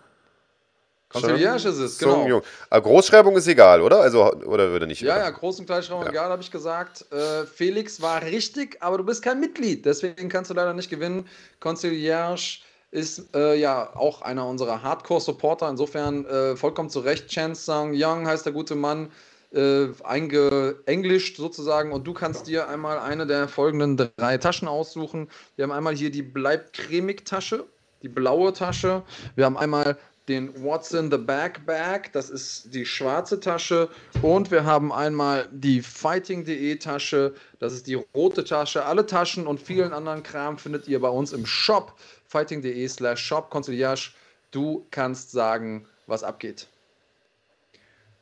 Konziliere ist es, genau. Jung. Aber Großschreibung ist egal, oder? Also, oder würde nicht? Ja, oder? ja, Groß- und Kleinschreibung ja. egal, habe ich gesagt. Äh, Felix war richtig, aber du bist kein Mitglied, deswegen kannst du leider nicht gewinnen. Concierge ist äh, ja auch einer unserer Hardcore-Supporter, insofern äh, vollkommen zu Recht. Chance Sang Young heißt der gute Mann äh, eingeenglischt sozusagen und du kannst dir einmal eine der folgenden drei Taschen aussuchen. Wir haben einmal hier die Bleibt cremig Tasche, die blaue Tasche. Wir haben einmal den What's in the Bag Bag, das ist die schwarze Tasche und wir haben einmal die Fighting.de Tasche, das ist die rote Tasche. Alle Taschen und vielen anderen Kram findet ihr bei uns im Shop fighting.de slash shop. Conciliage, du kannst sagen, was abgeht.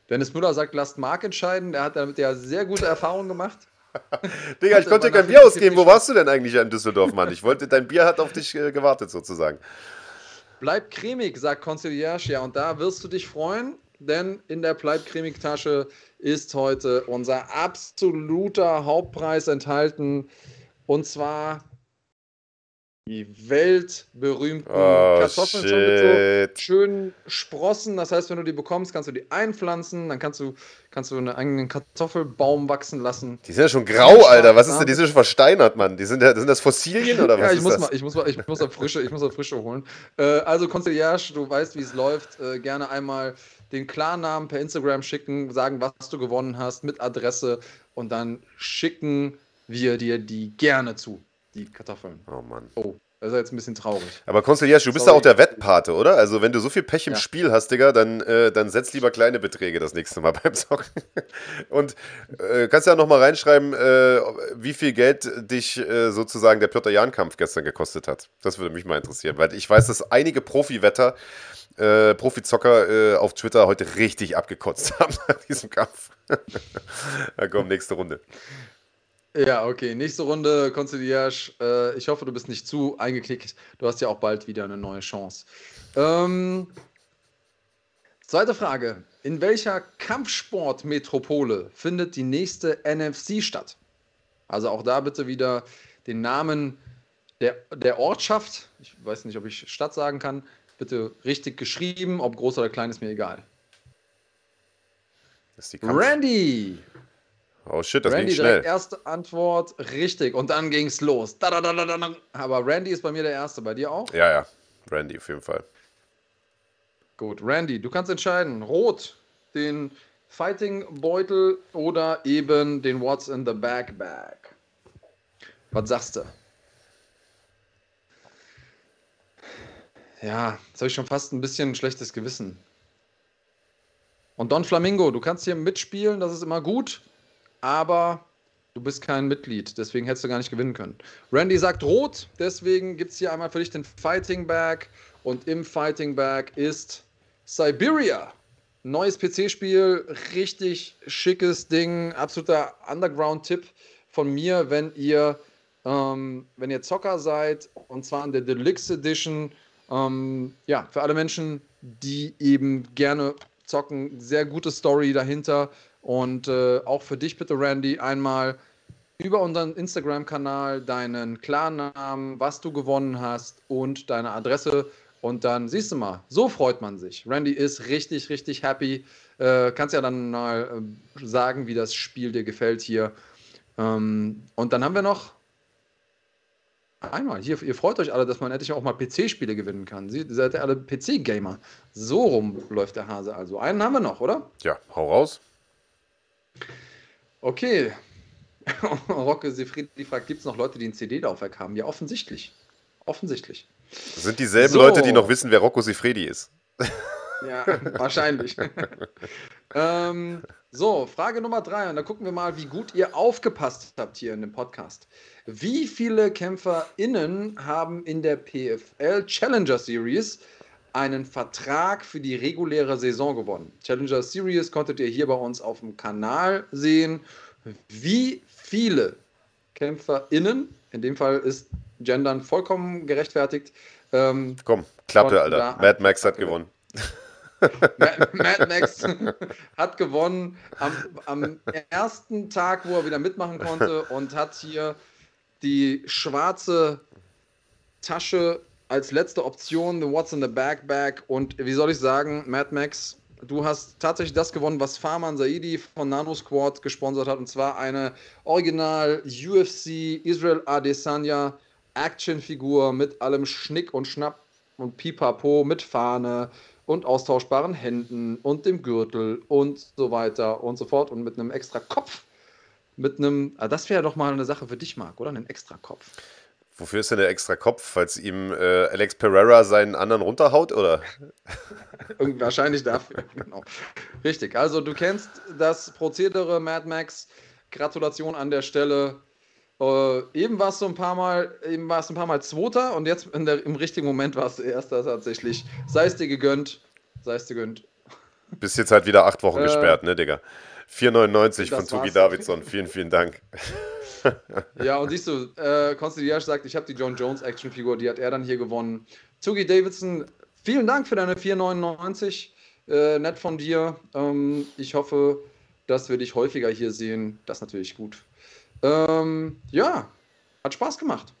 Dennis Müller sagt, lasst Mark entscheiden. Der hat damit ja sehr gute Erfahrungen gemacht. Digga, ich konnte dir kein Bier ausgeben. Wo warst du denn eigentlich in Düsseldorf, Mann? Ich wollte, dein Bier hat auf dich äh, gewartet, sozusagen. Bleib cremig, sagt Conciliage. Ja, und da wirst du dich freuen, denn in der Bleib cremig Tasche ist heute unser absoluter Hauptpreis enthalten. Und zwar die weltberühmten oh, Kartoffeln shit. schon mit so schönen Sprossen. Das heißt, wenn du die bekommst, kannst du die einpflanzen, dann kannst du, kannst du einen eigenen Kartoffelbaum wachsen lassen. Die sind ja schon grau, Alter. Was ist denn? Die sind schon versteinert, Mann. Die sind, ja, sind das Fossilien oder was? ja, ich muss, das? Mal, ich, muss mal, ich muss mal frische, ich muss mal frische holen. Äh, also, Conciliage, du weißt, wie es läuft. Äh, gerne einmal den Klarnamen per Instagram schicken, sagen, was du gewonnen hast, mit Adresse und dann schicken wir dir die gerne zu die Kartoffeln. Oh Mann. Oh, das ist jetzt ein bisschen traurig. Aber Conciliage, du bist ja auch der Wettpate, oder? Also, wenn du so viel Pech im ja. Spiel hast, Digga, dann, äh, dann setz lieber kleine Beträge das nächste Mal beim Zocken. Und äh, kannst ja noch mal reinschreiben, äh, wie viel Geld dich äh, sozusagen der Piotr Jan-Kampf gestern gekostet hat. Das würde mich mal interessieren, weil ich weiß, dass einige Profi-Wetter äh, Profizocker äh, auf Twitter heute richtig abgekotzt haben nach diesem Kampf. Na komm, nächste Runde. Ja, okay. Nächste Runde, Conciliage. Äh, ich hoffe, du bist nicht zu eingeknickt. Du hast ja auch bald wieder eine neue Chance. Ähm, zweite Frage. In welcher Kampfsportmetropole findet die nächste NFC statt? Also auch da bitte wieder den Namen der, der Ortschaft. Ich weiß nicht, ob ich Stadt sagen kann. Bitte richtig geschrieben, ob groß oder klein, ist mir egal. Randy! Oh shit, das Randy ging schnell. erste Antwort richtig und dann ging es los. Da, da, da, Aber Randy ist bei mir der Erste, bei dir auch? Ja, ja, Randy auf jeden Fall. Gut, Randy, du kannst entscheiden. Rot, den Fighting-Beutel oder eben den What's in the Bag Bag. Was sagst du? Ja, jetzt habe ich schon fast ein bisschen ein schlechtes Gewissen. Und Don Flamingo, du kannst hier mitspielen, das ist immer gut aber du bist kein Mitglied, deswegen hättest du gar nicht gewinnen können. Randy sagt rot, deswegen gibt es hier einmal für dich den Fighting Bag und im Fighting Bag ist Siberia. Neues PC-Spiel, richtig schickes Ding, absoluter Underground-Tipp von mir, wenn ihr, ähm, wenn ihr Zocker seid, und zwar in der Deluxe Edition. Ähm, ja, für alle Menschen, die eben gerne zocken, sehr gute Story dahinter. Und äh, auch für dich bitte, Randy, einmal über unseren Instagram-Kanal deinen Klarnamen, was du gewonnen hast und deine Adresse. Und dann siehst du mal, so freut man sich. Randy ist richtig, richtig happy. Äh, kannst ja dann mal äh, sagen, wie das Spiel dir gefällt hier. Ähm, und dann haben wir noch einmal, hier, ihr freut euch alle, dass man endlich auch mal PC-Spiele gewinnen kann. Sie seid ja alle PC-Gamer. So rum läuft der Hase also. Einen haben wir noch, oder? Ja, hau raus. Okay. Rocke Sefredi fragt, gibt es noch Leute, die ein CD-Laufwerk haben? Ja, offensichtlich. Offensichtlich. Das sind dieselben so. Leute, die noch wissen, wer Rocco Sifredi ist. Ja, wahrscheinlich. ähm, So, Frage Nummer drei. Und da gucken wir mal, wie gut ihr aufgepasst habt hier in dem Podcast. Wie viele KämpferInnen haben in der PFL Challenger Series einen Vertrag für die reguläre Saison gewonnen? Challenger Series konntet ihr hier bei uns auf dem Kanal sehen. Wie viele KämpferInnen, in dem Fall ist Gendern vollkommen gerechtfertigt. Ähm, Komm, Klappe, Alter. Mad Max hat gewonnen. Mad Max hat gewonnen am, am, ersten Tag, wo er wieder mitmachen konnte und hat hier die schwarze Tasche als letzte Option, the What's in the Backpack. Und wie soll ich sagen, Mad Max, du hast tatsächlich das gewonnen, was Farman Saidi von Nano Squad gesponsert hat. Und zwar eine Original UFC Israel Adesanya Actionfigur mit allem Schnick und Schnapp und Pipapo mit Fahne und austauschbaren Händen und dem Gürtel und so weiter und so fort und mit einem extra Kopf. Mit einem, ah, das wäre doch mal eine Sache für dich, Marc, oder? Einen extra Kopf. Wofür ist denn der extra Kopf? Falls ihm äh, Alex Pereira seinen anderen runterhaut, oder? Wahrscheinlich dafür, genau. Richtig, also du kennst das Prozedere Mad Max. Gratulation an der Stelle. Äh, eben war es so ein paar Mal, eben war es ein paar Mal Zweiter und jetzt der, im richtigen Moment war es Erster tatsächlich. Sei es dir gegönnt, sei es dir gegönnt. Bist jetzt halt wieder acht Wochen äh, gesperrt, ne, Digga? 4,99 von Tugi Davidson. Vielen, vielen Dank. Ja, und siehst du, äh, Konstantin sagt, ich habe die John Jones Actionfigur, die hat er dann hier gewonnen. Tugi Davidson, vielen Dank für deine 4,99. Äh, nett von dir. Ähm, ich hoffe, dass wir dich häufiger hier sehen. Das ist natürlich gut. Ähm, ja, hat Spaß gemacht.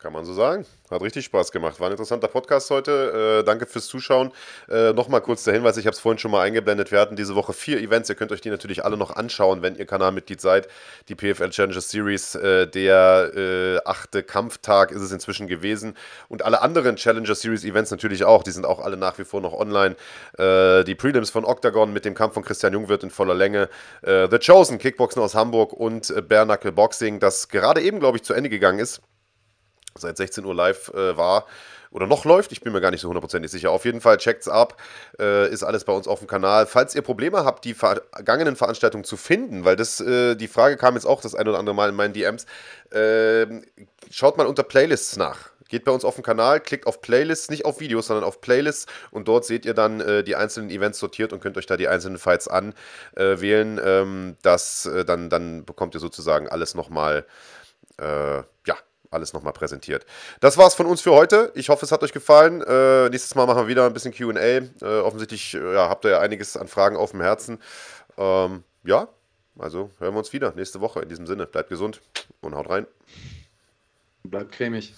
Kann man so sagen. Hat richtig Spaß gemacht. War ein interessanter Podcast heute. Äh, danke fürs Zuschauen. Äh, Nochmal kurz der Hinweis, ich habe es vorhin schon mal eingeblendet. Wir hatten diese Woche vier Events. Ihr könnt euch die natürlich alle noch anschauen, wenn ihr Kanalmitglied seid. Die PFL Challenger Series, äh, der äh, achte Kampftag ist es inzwischen gewesen. Und alle anderen Challenger Series Events natürlich auch. Die sind auch alle nach wie vor noch online. Äh, die Prelims von Octagon mit dem Kampf von Christian Jungwirth in voller Länge. Äh, The Chosen, Kickboxen aus Hamburg und äh, Bare Knuckle Boxing, das gerade eben, glaube ich, zu Ende gegangen ist seit 16 Uhr live äh, war oder noch läuft. Ich bin mir gar nicht so hundertprozentig sicher. Auf jeden Fall checkt's ab. Äh, ist alles bei uns auf dem Kanal. Falls ihr Probleme habt, die vergangenen Veranstaltungen zu finden, weil das äh, die Frage kam jetzt auch das ein oder andere Mal in meinen DMs, äh, schaut mal unter Playlists nach. Geht bei uns auf den Kanal, klickt auf Playlists, nicht auf Videos, sondern auf Playlists und dort seht ihr dann äh, die einzelnen Events sortiert und könnt euch da die einzelnen Fights anwählen. Äh, ähm, das, äh, dann, dann bekommt ihr sozusagen alles nochmal, äh, alles nochmal präsentiert. Das war's von uns für heute. Ich hoffe, es hat euch gefallen. Äh, nächstes Mal machen wir wieder ein bisschen QA. Äh, offensichtlich äh, ja, habt ihr ja einiges an Fragen auf dem Herzen. Ähm, ja, also hören wir uns wieder nächste Woche. In diesem Sinne, bleibt gesund und haut rein. Bleibt cremig.